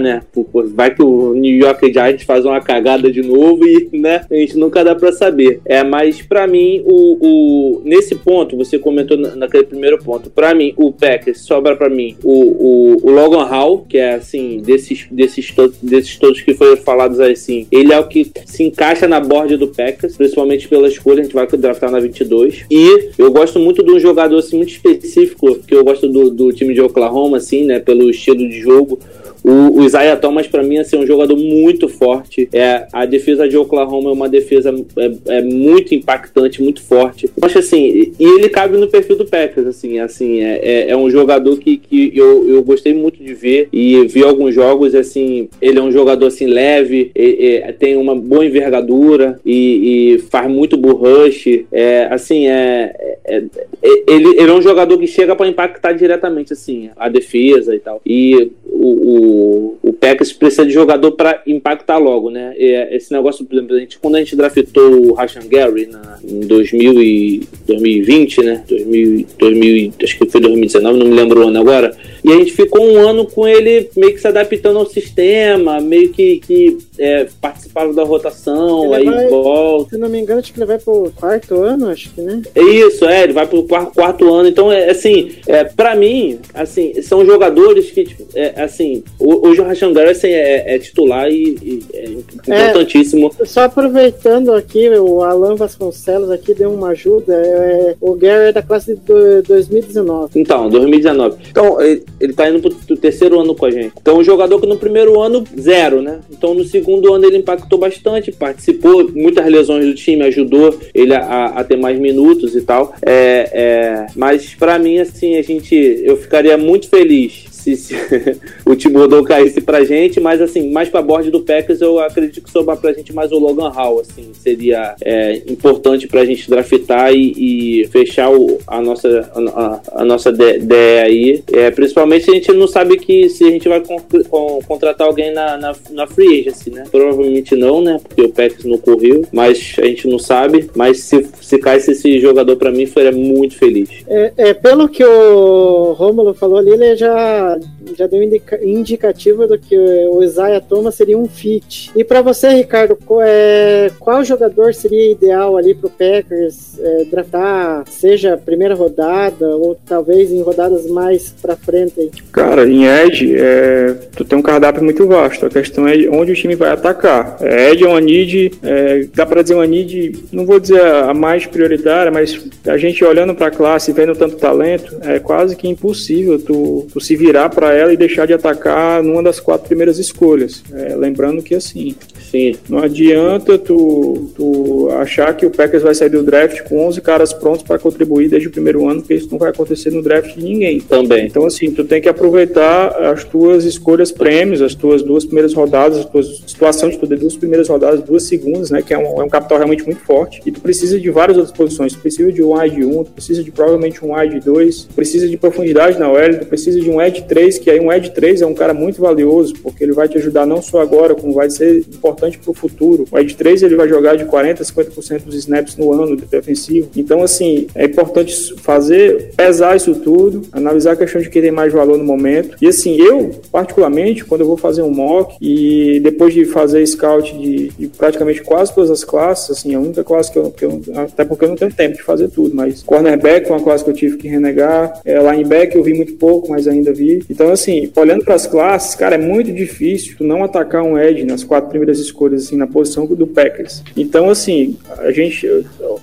né? Por- por- Vai que o New York Giants faz uma cagada de novo e, né? A gente nunca dá pra saber. É, mas pra mim, o, o, nesse ponto, você comentou na- naquele primeiro ponto, pra mim, o Packers sobra pra mim o, o, o Logan Hall, que é assim, desses, desses, to desses todos que foram falados assim, ele é o que se encaixa na board do Packers, principalmente pela escolha, a gente vai draftar na 22. E eu gosto muito de um jogador assim, muito específico, que eu gosto do, do time de Oklahoma, assim, né, pelo estilo de jogo. O, o Isaiah Thomas, pra mim, assim, é um jogador muito forte. É, a defesa de Oklahoma é uma defesa é, é muito impactante, muito forte. Acho assim, e ele cabe no perfil do Packers, assim, assim é, é, é um jogador que, que eu, eu gostei muito de ver e vi alguns jogos, assim, ele é um jogador, assim, leve, e- e tem uma boa envergadura e, e faz muito bull rush. É, assim, é, é- é- ele, ele é um jogador que chega pra impactar diretamente, assim, a defesa e tal. E o, o, o Packers precisa de jogador pra impactar logo, né? E esse negócio, por exemplo, a gente, quando a gente draftou o Rashan Gary na, em 2000 e 2020, né? 2000, 2000, e- acho que foi 2019, não me lembro o ano agora. E a gente ficou um ano com ele meio que se adaptando ao sistema, meio que, que é, participava da rotação, Ele aí vai- volta. Se não me engano, acho que ele vai pro quarto ano, acho que, né? É isso, é, ele vai pro quarto, quarto ano. Então, é assim, é, para mim, assim, são jogadores que, tipo, é, assim, o- hoje o Rashan Gary assim, é, é titular e, e é importantíssimo. Só aproveitando aqui, o Alan Vasconcelos aqui deu uma ajuda. é, o Gary é da classe de do- 2019. Então, 2019. Então, ele, ele tá indo pro, terceiro ano com a gente. Então, um jogador que no primeiro ano, zero, né? Então, no segundo ano ele impactou bastante, participou, muitas lesões do time, ajudou ele a, a- a ter mais minutos e tal. É, é, mas, pra mim, assim, a gente, eu ficaria muito feliz se, se o Thibodeau caísse pra gente, mas assim, mais pra board do Packers, eu acredito que sobrar pra gente mais o Logan Hall, assim, seria é, importante pra gente draftar e, e fechar o- a nossa, a, a nossa DE aí, é, principalmente se a gente não sabe que se a gente vai con- con- contratar alguém na, na, na free agency, né? Provavelmente não, né? Porque o Packers não correu, mas a gente não sabe, mas se, se caísse esse jogador pra mim, ficaria muito feliz. É, é, pelo que o Rômulo falou ali, ele já, já deu indica, indicativo do que o Isaiah Thomas seria um fit. E para você, Ricardo, qual, é, qual jogador seria ideal ali pro Packers é, draftar, seja primeira rodada ou talvez em rodadas mais pra frente? Cara, em Edge, é, tu tem um cardápio muito vasto. A questão é onde o time vai atacar. É, Edge é uma need, é, dá pra dizer uma need, não vou dizer a mais prioritária, mas a gente olhando pra classe e vendo tanto talento, é quase que impossível tu, tu se virar pra ela e deixar de atacar numa das quatro primeiras escolhas. É, lembrando que assim, Sim, não adianta tu, tu achar que o Packers vai sair do draft com 11 caras prontos para contribuir desde o primeiro ano, porque isso não vai acontecer no draft de ninguém. também. Então, assim, tu tem que aproveitar as tuas escolhas prêmios, as tuas duas primeiras rodadas, a tua situação de tu ter duas primeiras rodadas, duas segundas, né? Que é um, é um capital realmente muito forte. E tu precisa de várias outras posições. Tu precisa de um wide 1, tu precisa de provavelmente um wide 2, tu precisa de profundidade na OL, tu precisa de um edge 3, que aí um edge 3 é um cara muito valioso, porque ele vai te ajudar não só agora, como vai ser importante pro futuro. O edge 3 ele vai jogar de 40 a 50% dos snaps no ano defensivo. Então, assim, é importante fazer, pesar isso tudo, analisar a questão de quem tem mais valor no momento. E assim, eu, particularmente, quando eu vou fazer um mock e depois de fazer scout de, de praticamente quase todas as classes, assim, a única classe que eu, que eu- Até porque eu não tenho tempo de fazer tudo, mas cornerback foi uma classe que eu tive que renegar. É, linebacker eu vi muito pouco, mas ainda vi. Então, assim, olhando para as classes, cara, é muito difícil não atacar um Ed nas quatro primeiras escolhas, assim, na posição do Packers. Então, assim, a gente,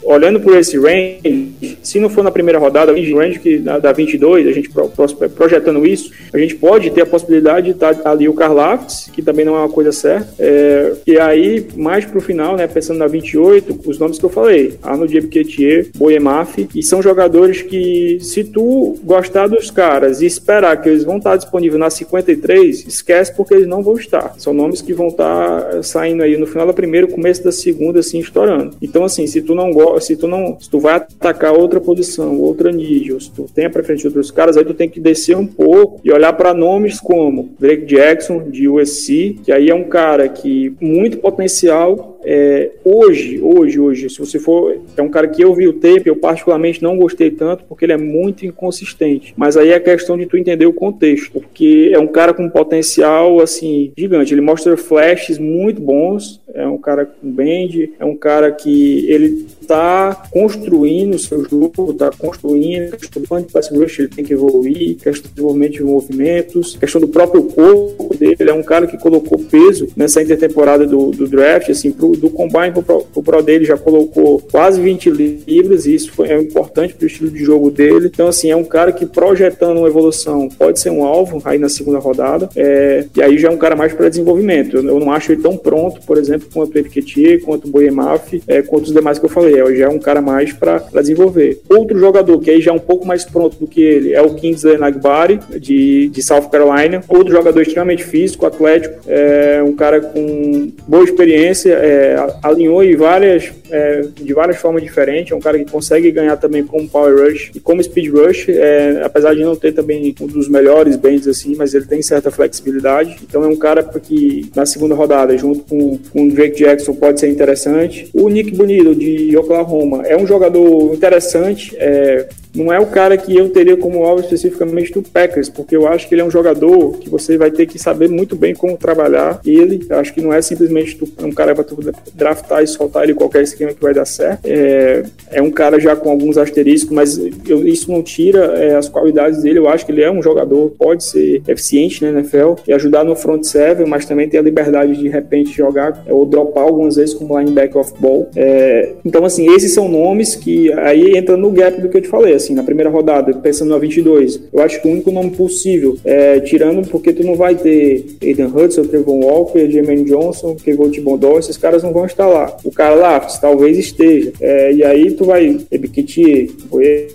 olhando por esse range, se não for na primeira rodada, o range que da, da 22, a gente pro, pro, projetando isso, a gente pode ter a possibilidade de estar tá ali o Karlaftis, que também não é uma coisa certa, é, e aí, mais pro final, né, pensando na 28, os nomes que eu falei, Arnold Jebketier, Boyemaf, e são jogadores que, se tu gostar dos caras e esperar que eles vão estar disponíveis na 53, esquece porque eles não vão estar. São nomes que vão estar saindo aí no final da primeira, começo da segunda, assim, estourando. Então, assim, se tu não gosta, se tu não, se tu vai atacar outra posição, outra nível, se tu tem a preferência de outros caras, aí tu tem que descer um pouco e olhar para nomes como Drake Jackson, de USC, que aí é um cara que muito potencial, é, hoje, hoje, hoje, se você for. É um cara que eu vi o tape, eu particularmente não gostei tanto, porque ele é muito inconsistente. Mas aí é questão de tu entender o contexto, porque é um cara com potencial, assim, gigante. Ele mostra flashes muito bons, é um cara com bend, é um cara que ele tá construindo o seu jogo, tá construindo, questão do pass rush ele tem que evoluir, questão do desenvolvimento de movimentos, questão do próprio corpo dele, ele é um cara que colocou peso nessa intertemporada do, do draft, assim, pro, do combine pro, pro pro dele já colocou quase 20 livros e isso foi, é importante pro estilo de jogo dele, então assim, é um cara que projetando uma evolução pode ser um alvo aí na segunda rodada, é, e aí já é um cara mais para desenvolvimento, eu, eu, não acho ele tão pronto, por exemplo, quanto o Etiquetier, quanto o Boyemaf, é, quanto os demais que eu falei, já é um cara mais para desenvolver. Outro jogador que aí já é um pouco mais pronto do que ele é o Kingsley Nagbari, de, de South Carolina. Outro jogador extremamente físico, atlético, é um cara com boa experiência, é, alinhou em várias, é, de várias formas diferentes. É um cara que consegue ganhar também como Power Rush e como Speed Rush, é, apesar de não ter também um dos melhores bens assim, mas ele tem certa flexibilidade. Então é um cara que na segunda rodada, junto com, com o Drake Jackson, pode ser interessante. O Nick Bonito, de Oklahoma, é um jogador interessante. É, não é o cara que eu teria como alvo especificamente do Packers, porque eu acho que ele é um jogador que você vai ter que saber muito bem como trabalhar ele. Acho que não é simplesmente um cara para tu draftar e soltar ele qualquer esquema que vai dar certo. É, é um cara já com alguns asteriscos, mas eu, isso não tira é, as qualidades dele. Eu acho que ele é um jogador, pode ser eficiente na NFL e ajudar no front seven, mas também ter a liberdade de, de repente jogar ou dropar algumas vezes como linebacker off ball. É, então, assim, esses são nomes que aí entra no gap do que eu te falei. Assim, na primeira rodada, pensando na 22, eu acho que o único nome possível, é, tirando porque tu não vai ter Aiden Hudson, Trevon Walker, Jermaine Johnson, Kevon Tibondor, esses caras não vão estar lá. O cara lá, talvez esteja. É, e aí tu vai Ebiketier,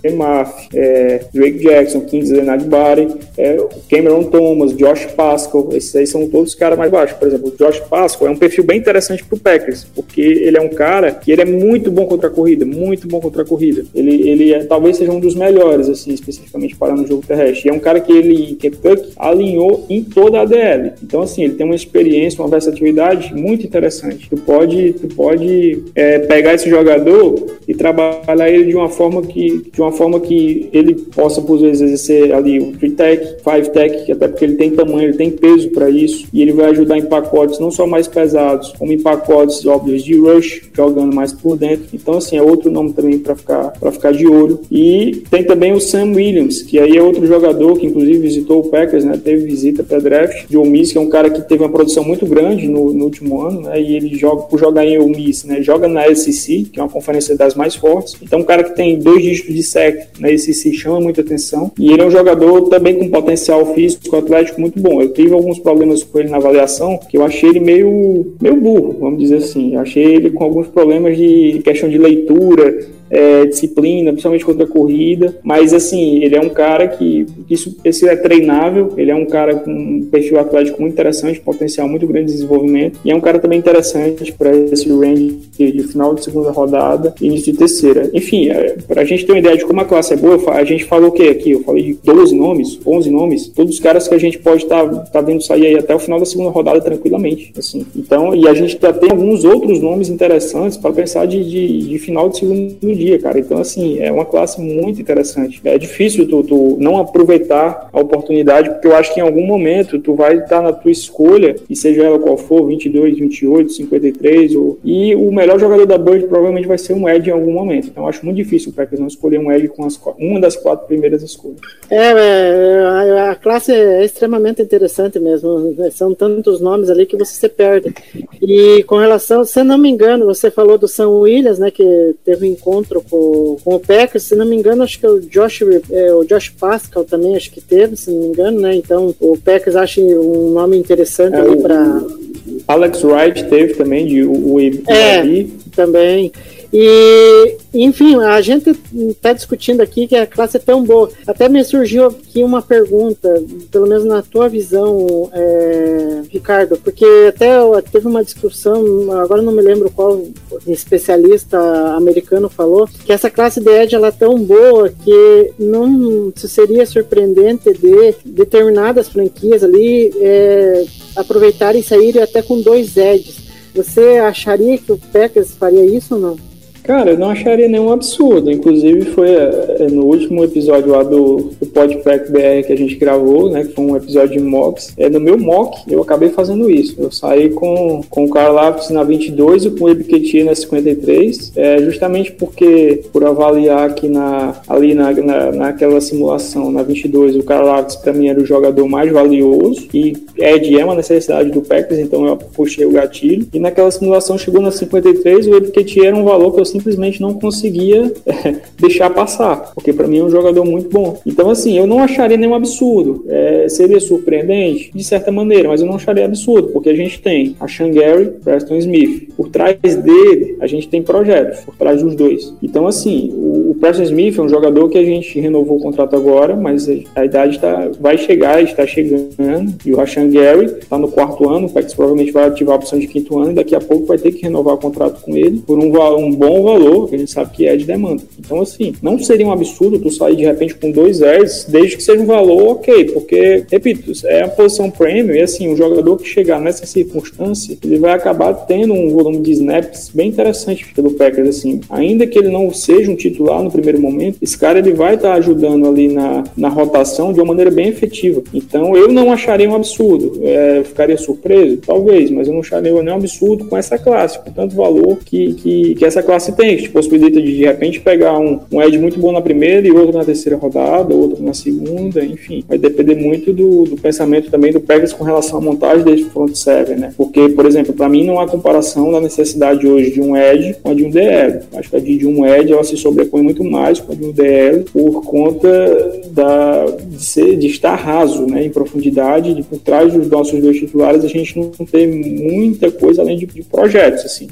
Emaf, é, Drake Jackson, Kingsley Nagbari, é, Cameron Thomas, Josh Pascal, esses aí são todos os caras mais baixos. Por exemplo, o Josh Pascal é um perfil bem interessante pro Packers, porque ele é um cara que ele é muito bom contra a corrida, muito bom contra a corrida. Ele, ele é, talvez seja um dos melhores, assim, especificamente para no jogo terrestre. E é um cara que ele, Kentucky, alinhou em toda a DL. Então, assim, ele tem uma experiência, uma versatilidade muito interessante. Tu pode, tu pode é, pegar esse jogador e trabalhar ele de uma forma que, de uma forma que ele possa, por vezes, exercer ali o 3-tech, 5-tech, até porque ele tem tamanho, ele tem peso para isso, e ele vai ajudar em pacotes não só mais pesados, como em pacotes óbvios de rush, jogando mais por dentro. Então, assim, é outro nome também para ficar, ficar de olho. E tem também o Sam Williams, que aí é outro jogador que inclusive visitou o Packers, né? Teve visita para draft Ole Miss, que é um cara que teve uma produção muito grande no, no último ano, né? E ele joga por jogar em Miss, né? Joga na SEC, que é uma conferência das mais fortes. Então, um cara que tem dois dígitos de sec na SEC chama muita atenção. E ele é um jogador também com potencial físico, atlético muito bom. Eu tive alguns problemas com ele na avaliação, que eu achei ele meio, meio burro, vamos dizer assim. Eu achei ele com alguns problemas de questão de leitura, é, disciplina, principalmente contra a corrida. Mas assim, ele é um cara que isso, esse é treinável, ele é um cara com um perfil atlético muito interessante, potencial muito grande de desenvolvimento, e é um cara também interessante para esse range de, de, final de segunda rodada e início de terceira. Enfim, é, para a gente ter uma ideia de como a classe é boa, a gente falou o que aqui? Eu falei de 12 nomes, 11 nomes, todos os caras que a gente pode estar tá, tá vendo sair aí até o final da segunda rodada tranquilamente. Assim. Então, e a gente já tem alguns outros nomes interessantes para pensar de, de, de final de segundo dia dia, cara. Então, assim, é uma classe muito interessante. É difícil tu, tu não aproveitar a oportunidade, porque eu acho que em algum momento tu vai estar na tua escolha, e seja ela qual for, 22, 28, 53, ou... e o melhor jogador da Bird provavelmente vai ser um Ed em algum momento. Então, eu acho muito difícil o Packers não escolher um Ed com as, uma das quatro primeiras escolhas. É, é classe é extremamente interessante mesmo. São tantos nomes ali que você se perde. E com relação, se não me engano, você falou do Sam Williams, né? Que teve um encontro com, com o Packers. Se não me engano, acho que o Josh, é, o Josh Pascal também acho que teve, se não me engano, né? Então o Packers acha um nome interessante É, ali o- para Alex Wright teve também, de o, o É. UAB. também. E, enfim, a gente está discutindo aqui que a classe é tão boa. Até me surgiu aqui uma pergunta, pelo menos na tua visão, é, Ricardo, porque até teve uma discussão, agora não me lembro qual especialista americano falou, que essa classe de Edge ela é tão boa que não seria surpreendente de determinadas franquias ali é, aproveitarem e saírem até com dois Edges. Você acharia que o Packers faria isso ou não? Cara, eu não acharia nenhum absurdo. Inclusive, foi é, no último episódio lá do, do Podpack BR que a gente gravou, né? Que foi um episódio de mocks. É, no meu mock, eu acabei fazendo isso. Eu saí com, com o Carl na 22 e com o Ebiketia na 53. É, justamente porque, por avaliar que na, ali na, na, naquela simulação, na 22, o Carl pra mim era o jogador mais valioso. E Ed é uma necessidade do Packers, então eu puxei o gatilho. E naquela simulação chegou na 53, o Ebiketia era um valor que eu simplesmente não conseguia é, deixar passar, porque para mim é um jogador muito bom. Então, assim, eu não acharia nenhum absurdo. É, seria surpreendente, de certa maneira, mas eu não acharia absurdo, porque a gente tem a Shangari, Preston Smith. Por trás dele, a gente tem projetos, por trás dos dois. Então, assim, o Preston Smith é um jogador que a gente renovou o contrato agora, mas a idade tá, vai chegar, está chegando, e o Rashan Gary está no quarto ano, o Pax provavelmente vai ativar a opção de quinto ano, e daqui a pouco vai ter que renovar o contrato com ele por um, um bom valor, que a gente sabe que é de demanda. Então, assim, não seria um absurdo tu sair de repente com dois Eds, desde que seja um valor ok, porque, repito, é a posição premium, e assim, um jogador que chegar nessa circunstância, ele vai acabar tendo um volume de snaps bem interessante pelo Packers, assim, ainda que ele não seja um titular no primeiro momento, esse cara ele vai estar ajudando ali na, na rotação de uma maneira bem efetiva. Então, eu não acharia um absurdo, é, ficaria surpreso, talvez, mas eu não acharia nenhum absurdo com essa classe, com tanto valor que, que, que essa classe tem, que te possibilita de de repente pegar um, um Ed muito bom na primeira e outro na terceira rodada, outro na segunda, enfim, vai depender muito do, do pensamento também do Packers com relação à montagem desse front seven, né? Porque, por exemplo, para mim não há comparação da necessidade hoje de um Edge com a de um DL. Acho que a de um Edge ela se sobrepõe muito mais com a de um DL por conta da, de, ser, de estar raso, né? Em profundidade, de por trás dos nossos dois titulares a gente não tem muita coisa além de, de projetos, assim.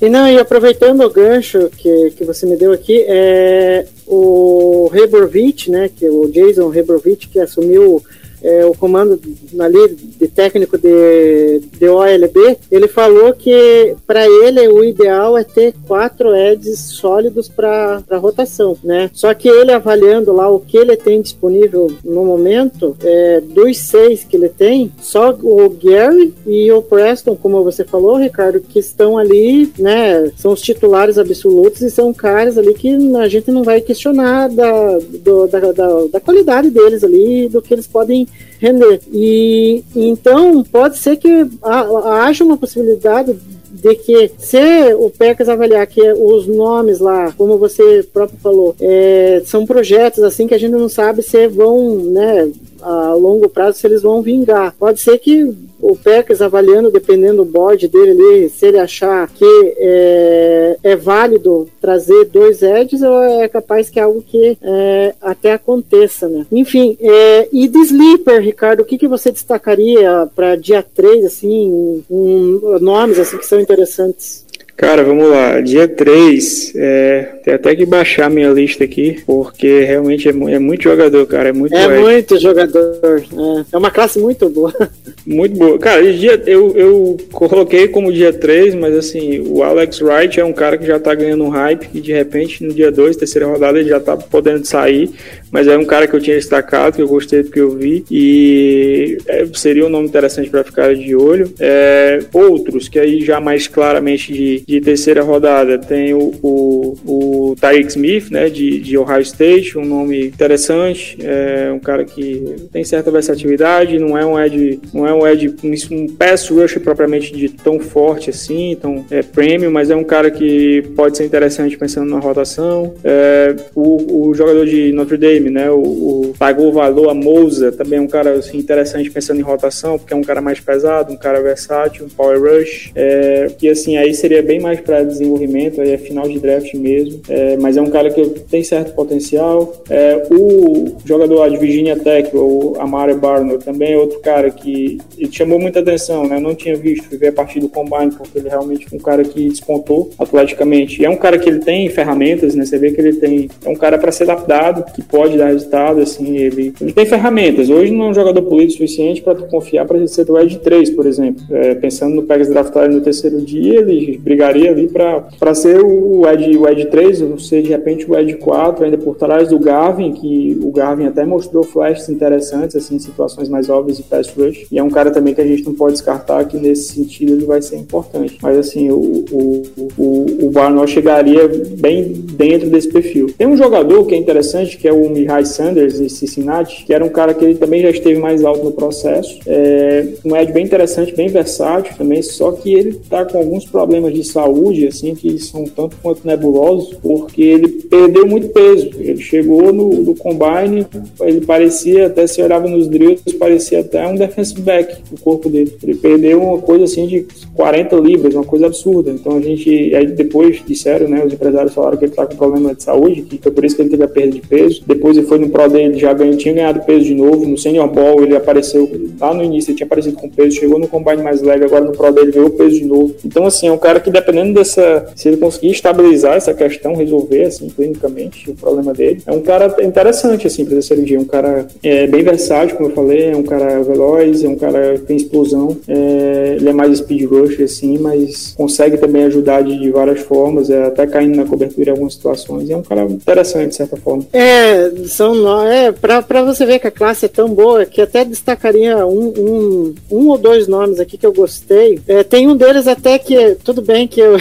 E não, e aproveitando o gancho que, que você me deu aqui, é o Rebrovich, né, que o Jason Rebrovich, que assumiu é, o comando ali de técnico de, de OLB, ele falou que para ele o ideal é ter quatro Eds sólidos para rotação, né? Só que ele avaliando lá o que ele tem disponível no momento, é, dos seis que ele tem, só o Gary e o Preston, como você falou, Ricardo, que estão ali, né? São os titulares absolutos e são caras ali que a gente não vai questionar da, do- da, da, da qualidade deles ali, do que eles podem render. E então pode ser que ha- haja uma possibilidade de que se o Packers avaliar que os nomes lá, como você próprio falou, é, são projetos assim que a gente não sabe se vão, né, a longo prazo se eles vão vingar. Pode ser que o Packers avaliando, dependendo do board dele ali, se ele achar que é, é válido trazer dois edges, ou é capaz que é algo que é, até aconteça, né? Enfim, é, e de Sleeper, Ricardo, o que, que você destacaria para dia 3, assim, um, nomes assim que são interessantes? Cara, vamos lá. Dia 3, é, tem até que baixar minha lista aqui, porque realmente é, mu- é muito jogador, cara. É muito É muito jogador. É, é uma classe muito boa. Muito boa. Cara, dia, eu, eu coloquei como dia 3, mas assim, o Alex Wright é um cara que já tá ganhando um hype, e de repente no dia 2, terceira rodada, ele já tá podendo sair, mas é um cara que eu tinha destacado, que eu gostei do que eu vi, e é, seria um nome interessante para ficar de olho. É, outros, que aí já mais claramente de, de terceira rodada, tem o, o, o Tyreek Smith, né, de, de Ohio State, um nome interessante, é um cara que tem certa versatilidade, não é um Ed, não é um Ed, um, pass rusher propriamente de tão forte assim, então é premium, mas é um cara que pode ser interessante pensando na rotação. É, o, o jogador de Notre Dame, né? O, o pagou valor a Mousa, também é um cara assim, interessante pensando em rotação, porque é um cara mais pesado, um cara versátil, um power rush, é, que assim, aí seria bem mais para desenvolvimento, aí é final de draft mesmo, é, mas é um cara que tem certo potencial. É, o jogador de Virginia Tech, o Amari Barno, também é outro cara que chamou muita atenção, né? Eu não tinha visto, ver a partir do Combine, porque ele é realmente um cara que despontou atleticamente. E é um cara que ele tem ferramentas, né? Você vê que ele tem. É um cara para ser adaptado, que pode dar resultado, assim. Ele, ele tem ferramentas. Hoje não é um jogador polido suficiente para confiar para ser do Ed 3, por exemplo. É, pensando no Pegas draftado no terceiro dia, ele brigaria ali para ser o Ed, o Ed 3, ou ser de repente o Ed 4, ainda por trás do Garvin, que o Garvin até mostrou flashes interessantes, assim, em situações mais óbvias de pass rush. E é um cara também que a gente não pode descartar que nesse sentido ele vai ser importante. Mas assim, o, o, o, o chegaria bem dentro desse perfil. Tem um jogador que é interessante, que é o Mihai Sanders, de Cincinnati, que era um cara que ele também já esteve mais alto no processo. É um Ed bem interessante, bem versátil também, só que ele tá com alguns problemas de saúde, assim, que são tanto quanto nebulosos, porque ele perdeu muito peso. Ele chegou no, no combine, ele parecia, até se olhava nos drills, parecia até um defensive back, o corpo dele. Ele perdeu uma coisa assim de 40 libras, uma coisa absurda. Então a gente, aí depois disseram, né, os empresários falaram que ele tá com problema de saúde, que foi por isso que ele teve a perda de peso. Depois ele foi no Pro dele, já ganhou, tinha ganhado peso de novo. No Senior Ball ele apareceu, lá no início ele tinha aparecido com peso, chegou no combine mais leve, agora no Pro dele ganhou peso de novo. Então assim, é um cara que dependendo dessa, se ele conseguir estabilizar essa questão, resolver assim clinicamente o problema dele, é um cara interessante assim essa cirurgia, um cara é, bem versátil, como eu falei, é um cara veloz, é um cara que tem explosão, é, ele é mais speed rush assim, mas consegue também ajudar de, de várias formas, é, até caindo na cobertura em algumas situações. É um cara interessante, de certa forma. É, são é, pra, pra você ver que a classe é tão boa que até destacaria um, um, um ou dois nomes aqui que eu gostei. É, tem um deles até que, tudo bem que eu,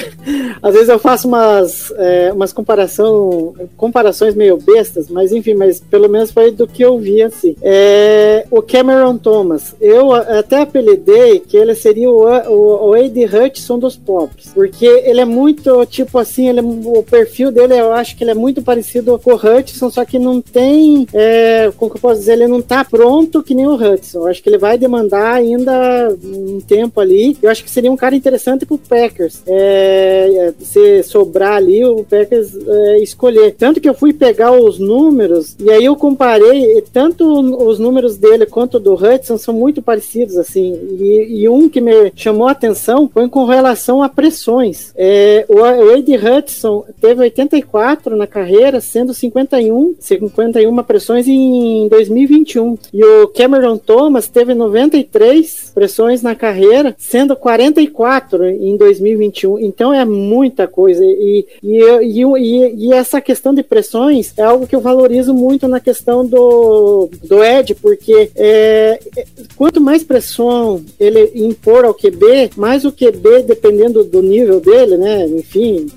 às vezes eu faço umas, é, umas comparação, comparações meio bestas, mas enfim, mas pelo menos foi do que eu vi assim. É, o Cameron Thomas, eu até apelidei que ele seria o, o, o Wade Hudson dos pobres, porque ele é muito, tipo assim, ele, o perfil dele, eu acho que ele é muito parecido com o Hudson, só que não tem, é, como que eu posso dizer, ele não tá pronto que nem o Hudson. Eu acho que ele vai demandar ainda um tempo ali. Eu acho que seria um cara interessante pro Packers. É, se sobrar ali, o Packers é, escolher. Tanto que eu fui pegar os números e aí eu comparei, tanto os números dele quanto do Hudson são muito parecidos, assim. E, e um que me chamou a atenção foi com relação a pressões. É, o Wade Hudson teve 84 na carreira, sendo 51, 51 pressões em 2021. E o Cameron Thomas teve 93 pressões na carreira, sendo 44 em 2021. Então é muita coisa. E, e, e, e, essa questão de pressões é algo que eu valorizo muito na questão do, do Ed, porque é, quanto mais pressão ele impor ao QB, mais o QB, dependendo do nível dele, né? Enfim,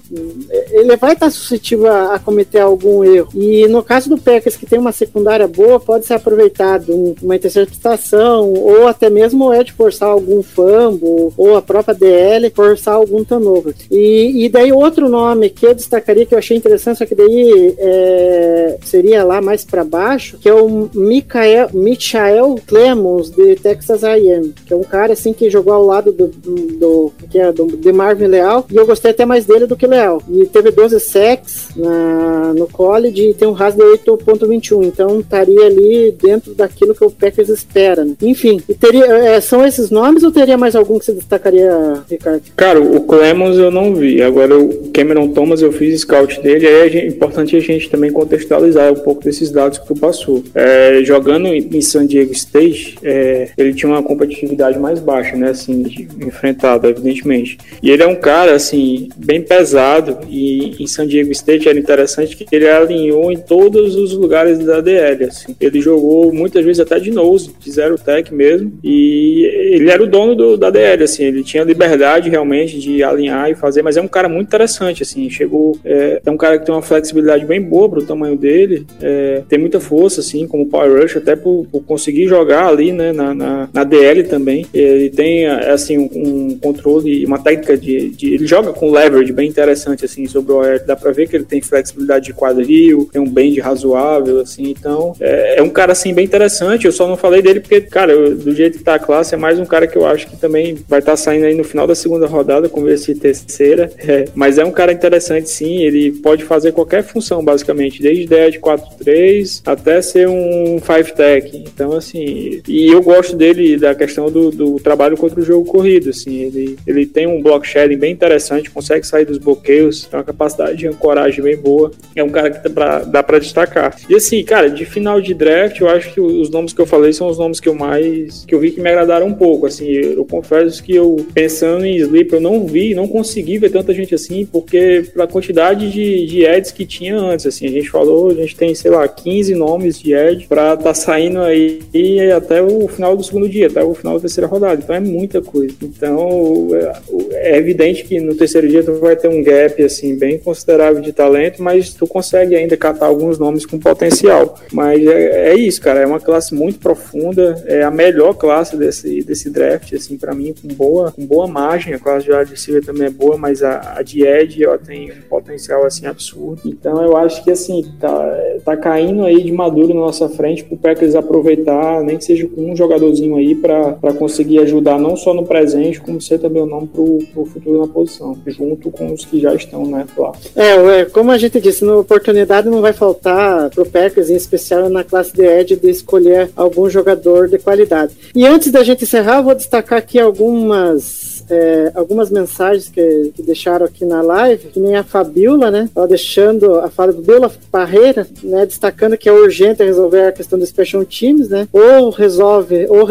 ele vai estar suscetível a, a cometer algum erro. E no caso do Packers, que tem uma secundária boa, pode ser aproveitado uma interceptação, ou até mesmo o Ed forçar algum fumble, ou a própria DL forçar algum turnover. E, e daí outro nome que eu destacaria que eu achei interessante, só que daí é, seria lá mais para baixo, que é o Michael, Michael Clemons de Texas A&M, que é um cara assim que jogou ao lado do, do, do que é do, de Marvin Leal, e eu gostei até mais dele do que Leal. E teve 12 sacks na, no college e tem um RAS de 8.21, então estaria ali dentro daquilo que o Packers espera. Né? Enfim, teria, é, são esses nomes ou teria mais algum que você destacaria, Ricardo? Cara, o Clemons eu não vi, agora o Cameron Thomas eu fiz scout dele, aí é importante a gente também contextualizar um pouco desses dados que tu passou. É, jogando em San Diego State, é, ele tinha uma competitividade mais baixa, né, assim, enfrentada, evidentemente. E ele é um cara, assim, bem pesado, e em San Diego State era interessante que ele alinhou em todos os lugares da DL, assim. Ele jogou muitas vezes até de nose, de zero tech mesmo, e ele era o dono do, da DL, assim, ele tinha liberdade realmente de alinhar e fazer, mas é um cara muito interessante, assim, chegou, é, é um cara que tem uma flexibilidade bem boa pro tamanho dele, é, tem muita força, assim, como Power Rush, até por, por conseguir jogar ali, né, na, na, na, DL também, ele tem, assim, um, controle, uma técnica de, de, ele joga com leverage bem interessante, assim, sobre o OL, dá pra ver que ele tem flexibilidade de quadril, tem um bend razoável assim. Então, é, é um cara, assim, bem interessante. Eu só não falei dele porque, cara, eu, do jeito que tá a classe, é mais um cara que eu acho que também vai estar tá saindo aí no final da segunda rodada, com esse terceira. É, mas é um cara interessante, sim. Ele pode fazer qualquer função, basicamente, desde ideia de 4-3 até ser um 5-tech. Então, assim, e eu gosto dele da questão do, do trabalho contra o jogo corrido, assim. Ele, ele tem um block shedding bem interessante, consegue sair dos bloqueios, tem uma capacidade de ancoragem bem boa. É um cara que dá pra, dá pra destacar. E assim, cara, de final de draft, eu acho que os nomes que eu falei são os nomes que eu mais. que eu vi que me agradaram um pouco. Assim, eu confesso que eu, pensando em Sleep, eu não vi, não consegui ver tanta gente assim, porque pela quantidade de, de ads que tinha antes, assim, a gente falou, a gente tem, sei lá, 15 nomes de ad pra tá saindo aí até o final do segundo dia, até o final da terceira rodada. Então é muita coisa. Então é, é evidente que no terceiro dia tu vai ter um gap, assim, bem considerável de talento, mas tu consegue ainda catar alguns nomes com potencial. Mas é, é isso, cara, é uma classe muito profunda, é a melhor classe desse, desse draft, assim, para mim, com boa, com boa margem. A classe de wide também é boa, mas a, a de Ed ó, tem um potencial, assim, absurdo. Então eu acho que, assim, tá, tá caindo aí de maduro na nossa frente pro Packers aproveitar, nem que seja com um jogadorzinho aí para conseguir ajudar não só no presente, como ser também o nome pro, pro futuro na posição, junto com os que já estão, né, lá. É, como a gente disse, na oportunidade não vai faltar pro Packers, em especial na classe de Edge, de escolher algum jogador de qualidade. E antes da gente encerrar, vou destacar aqui algumas é, algumas mensagens que, que, deixaram aqui na live, que nem a Fabiola, né? Ela deixando a Fabiola Parreira, né? Destacando que é urgente resolver a questão dos special teams, né? Ou resolve, ou,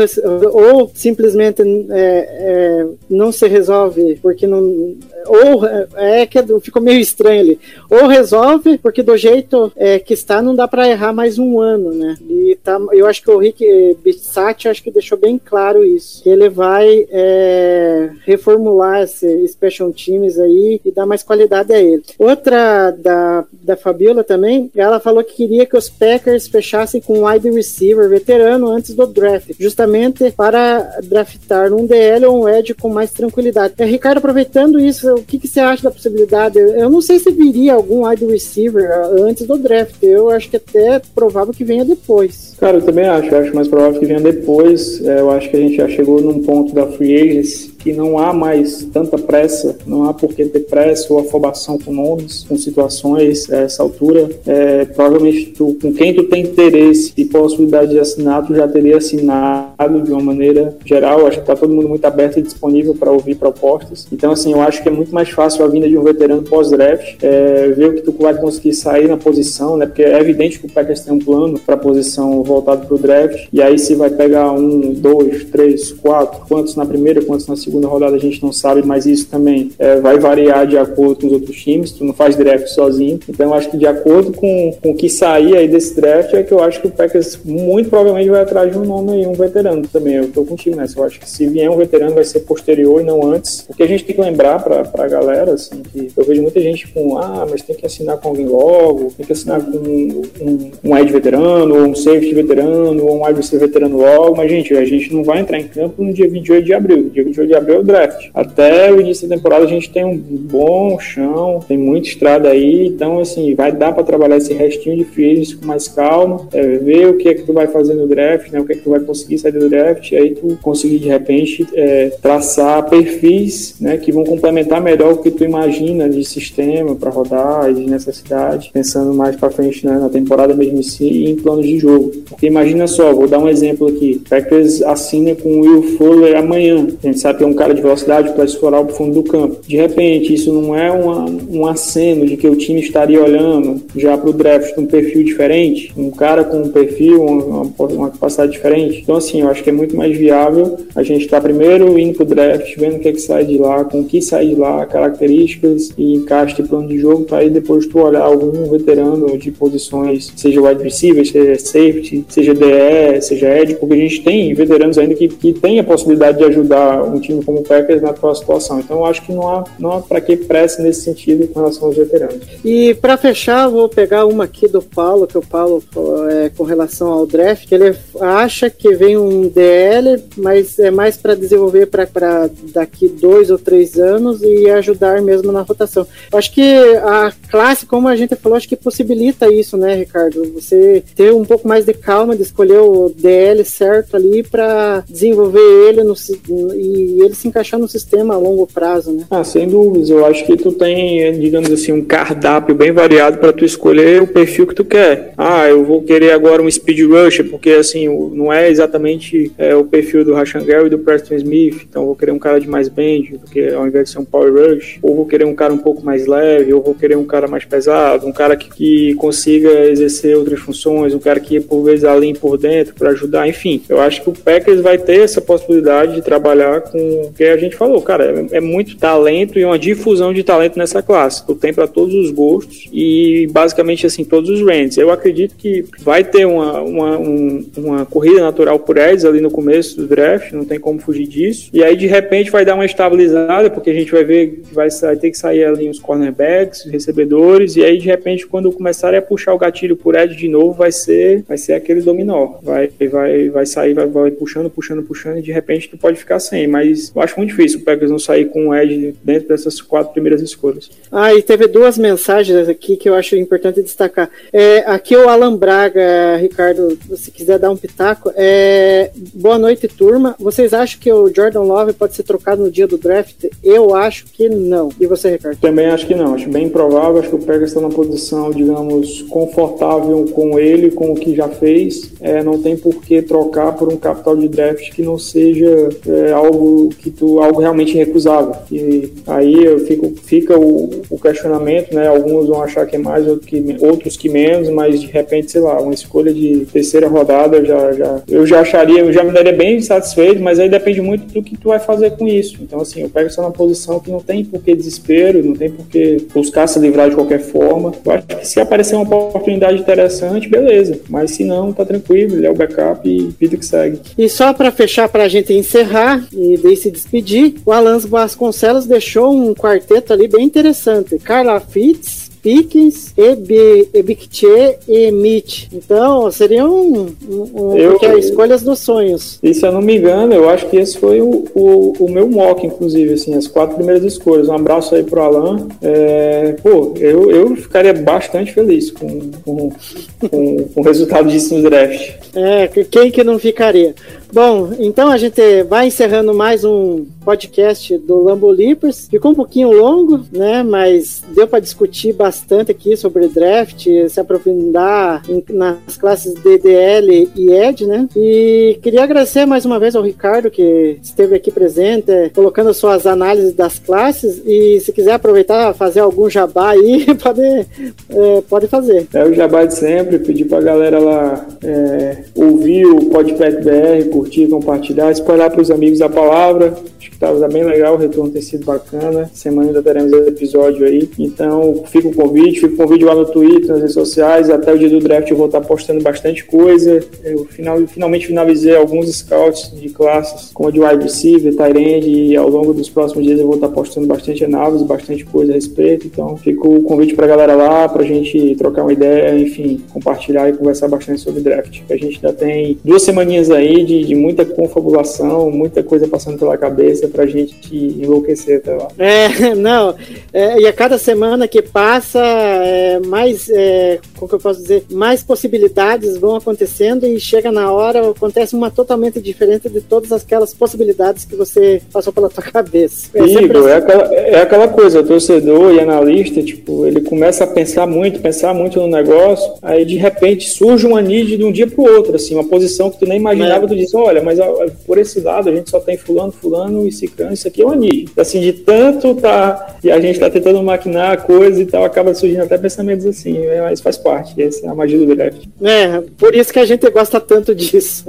ou simplesmente é, é, não se resolve porque não. Ou é que ficou meio estranho ali. Ou resolve porque do jeito é, que está não dá para errar mais um ano, né? E tá, eu acho que o Rick Bissati acho que deixou bem claro isso. Que ele vai é, reformular esse Special Teams aí e dar mais qualidade a ele. Outra da, da Fabiola também, ela falou que queria que os Packers fechassem com um wide receiver veterano antes do draft, justamente para draftar um DL ou um edge com mais tranquilidade. É, Ricardo, aproveitando isso, o que, que você acha da possibilidade? Eu não sei se viria algum wide receiver antes do draft, eu acho que até é provável que venha depois. Cara, eu também acho, eu acho mais provável que venha depois. É, eu acho que a gente já chegou num ponto da free agency que não há mais tanta pressa, não há por que ter pressa ou afobação com nomes, com situações a essa altura. É, provavelmente tu, com quem tu tem interesse e possibilidade de assinar, tu já teria assinado de uma maneira geral. Acho que está todo mundo muito aberto e disponível para ouvir propostas. Então, assim, eu acho que é muito mais fácil a vinda de um veterano pós-draft, é, ver o que tu vai conseguir sair na posição, né? Porque é evidente que o Packers tem um plano para a posição voltado para o draft, e aí se vai pegar um, dois, três, quatro, quantos na primeira, quantos na segunda segunda rodada a gente não sabe, mas isso também é, vai variar de acordo com os outros times. Tu não faz draft sozinho. Então, eu acho que de acordo com, com o que sair aí desse draft, é que eu acho que o Packers muito provavelmente vai atrás de um nome aí, um veterano também. Eu tô contigo nessa. Eu acho que se vier um veterano vai ser posterior e não antes. Porque a gente tem que lembrar pra, pra galera, assim, que eu vejo muita gente com, ah, mas tem que assinar com alguém logo, tem que assinar com um, um, um veterano, ou um safety veterano, ou um wide veterano logo. Mas, gente, a gente não vai entrar em campo no dia 28 de abril. Dia 28 de abril é o draft. Até o início da temporada a gente tem um bom chão, tem muita estrada aí, então assim, vai dar para trabalhar esse restinho de free com mais calma, é, ver o que é que tu vai fazer no draft, né, o que é que tu vai conseguir sair do draft, aí tu conseguir de repente é, traçar perfis né, que vão complementar melhor o que tu imagina de sistema para rodar e de necessidade, pensando mais para frente né, na temporada mesmo em si e em planos de jogo. Porque imagina só, vou dar um exemplo aqui, Packers assina com o Will Fuller amanhã, a gente sabe que é um cara de velocidade para explorar o fundo do campo. De repente, isso não é uma, um aceno de que o time estaria olhando já para o draft um perfil diferente, um cara com um perfil, uma, uma capacidade diferente. Então, assim, eu acho que é muito mais viável a gente estar tá primeiro indo para o draft, vendo o que é que sai de lá, com o que sai de lá, características e encaixe de plano de jogo, para aí depois tu olhar algum veterano de posições, seja wide receiver, seja safety, seja DE, seja edge, porque a gente tem veteranos ainda que, que tem a possibilidade de ajudar um time time como Packers na atual situação. Então eu acho que não há, não há para que pressa nesse sentido com relação aos veteranos. E para fechar, vou pegar uma aqui do Paulo, que o Paulo é, com relação ao draft, ele acha que vem um DL, mas é mais para desenvolver para daqui dois ou três anos e ajudar mesmo na rotação. Acho que a classe, como a gente falou, acho que possibilita isso, né, Ricardo? Você ter um pouco mais de calma de escolher o DL certo ali para desenvolver ele no, e ele se encaixar no sistema a longo prazo, né? Ah, sem dúvidas. Eu acho que tu tem, digamos assim, um cardápio bem variado para tu escolher o perfil que tu quer. Ah, eu vou querer agora um speed rusher, porque assim, não é exatamente é, o perfil do Rashan Gary e do Preston Smith. Então vou querer um cara de mais bend, porque ao invés de ser um power rush, ou vou querer um cara um pouco mais leve, ou vou querer um cara mais pesado, um cara que, que consiga exercer outras funções, um cara que por vezes além por dentro para ajudar, enfim. Eu acho que o Packers vai ter essa possibilidade de trabalhar com o que a gente falou, cara, é, é muito talento e uma difusão de talento nessa classe. Tu tem para todos os gostos e basicamente assim todos os ranges. Eu acredito que vai ter uma, uma, um, uma corrida natural por eles ali no começo do draft, não tem como fugir disso. E aí de repente vai dar uma estabilizada, porque a gente vai ver que vai, vai ter que sair ali os cornerbacks, os recebedores, e aí de repente quando começarem a puxar o gatilho por Ed de novo, vai ser vai ser aquele dominó. Vai vai vai sair, vai, vai puxando, puxando, puxando, e de repente tu pode ficar sem. Mas eu acho muito difícil o Packers não sair com o Ed dentro dessas quatro primeiras escolhas. Ah, e teve duas mensagens aqui que eu acho importante destacar. É, aqui o Alan Braga, Ricardo, se quiser dar um pitaco. É, boa noite, turma. Vocês acham que o Jordan Love pode ser trocado no dia do draft? Eu acho que não. E você, Ricardo? Também acho que não. Acho bem improvável. Acho que o Packers está numa posição, digamos, confortável com ele, com o que já fez. É, não tem por que trocar por um capital de draft que não seja é, algo que tu, algo realmente recusável. E aí eu fico, fica o, o questionamento, né? Alguns vão achar que é mais, outros que, outros que menos, mas de repente, sei lá, uma escolha de terceira rodada já, já eu já acharia, eu já me daria bem satisfeito, mas aí depende muito do que tu vai fazer com isso. Então, assim, eu pego essa numa posição que não tem por que desespero, não tem por que buscar se livrar de qualquer forma. Eu acho que se aparecer uma oportunidade interessante, beleza. Mas se não, tá tranquilo, ele é o backup e vida que segue. E só para fechar, para a gente encerrar e daí se despedir, o Alan Vasconcelos deixou um quarteto ali bem interessante. Carla Fitz, Pickens, Ebikche e Mitch. Então, seriam um, um, Eu- porque é escolhas dos sonhos. E se eu não me engano, eu acho que esse foi o, o, o meu mock, inclusive, assim, as quatro primeiras escolhas. Um abraço aí pro Alan. É, pô, eu, eu ficaria bastante feliz com, com, com, com o resultado disso no draft. É, que- quem que não ficaria? Bom, então a gente vai encerrando mais um podcast do Lambo Leapers. Ficou um pouquinho longo, né? Mas deu para discutir bastante aqui sobre draft, se aprofundar em- nas classes DDL e ED, né? E queria agradecer mais uma vez ao Ricardo que esteve aqui presente, colocando suas análises das classes. E se quiser aproveitar fazer algum jabá aí, pode, eh, pode fazer. É o jabá de sempre, pedir pra galera lá é, ouvir o Podpet BR, curtir, compartilhar, espalhar pros amigos a palavra. Acho que tá bem legal, o retorno tem sido bacana. Semana ainda teremos episódio aí. Então, fica o convite, fica o convite lá no Twitter, nas redes sociais. Até o dia do draft eu vou estar postando bastante coisa. Eu final, finalmente finalizei alguns scouts de classes, como a de wide receiver, end, e ao longo dos próximos dias eu vou estar postando bastante análise, bastante coisa a respeito. Então, fica o convite pra galera lá, pra gente trocar uma ideia, enfim, compartilhar e conversar bastante sobre draft. A gente ainda tem duas semaninhas aí de, de muita confabulação, muita coisa passando pela cabeça pra gente enlouquecer até lá. É, não. É, e a cada semana que passa, é, mais, é, como que eu posso dizer, mais possibilidades vão acontecendo e chega na hora, acontece uma totalmente diferente de todas aquelas possibilidades que você passou pela tua cabeça. É Igor, é assim. aquela, é aquela coisa, o torcedor e analista, tipo, ele começa a pensar muito, pensar muito no negócio, aí de repente surge uma need de um dia pro outro, assim, uma posição que tu nem imaginava, É. tu diz, olha, mas por esse lado a gente só tem fulano, fulano e ciclano, isso aqui é uma need. Assim, de tanto tá, e a gente tá tentando maquinar a coisa e tal, acaba surgindo até pensamentos assim, é, mas faz parte, essa é a magia do draft. É, por isso que a gente gosta tanto disso.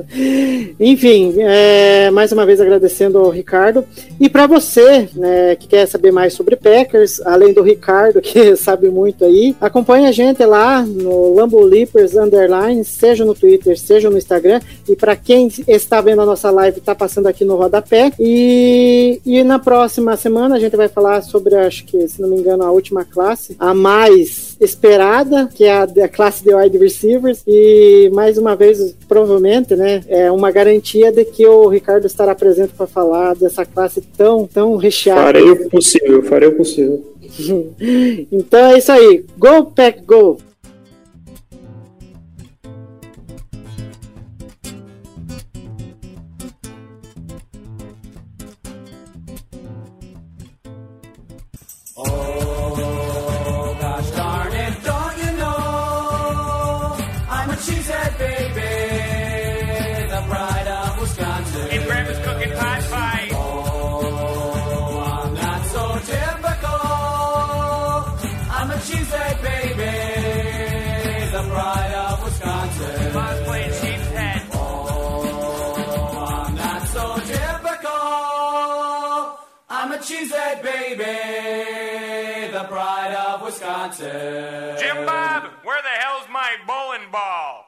Enfim, é, mais uma vez agradecendo ao Ricardo. E para você, né, que quer saber mais sobre Packers, além do Ricardo, que sabe muito aí, acompanhe a gente lá no Lambo Leapers Underline, seja no Twitter, seja no Instagram. E para quem está vendo a nossa live está passando aqui no rodapé. E, e na próxima semana a gente vai falar sobre, acho que, se não me engano, a última classe, a mais esperada, que é a, a classe de wide receivers. E mais uma vez, provavelmente, né, é uma garantia de que o Ricardo estará presente para falar dessa classe tão, tão recheada. Farei o possível, farei o possível. então é isso aí. Go, Pack, go! I'm baby, the pride of Wisconsin. Jim Bob, where the hell's my bowling ball?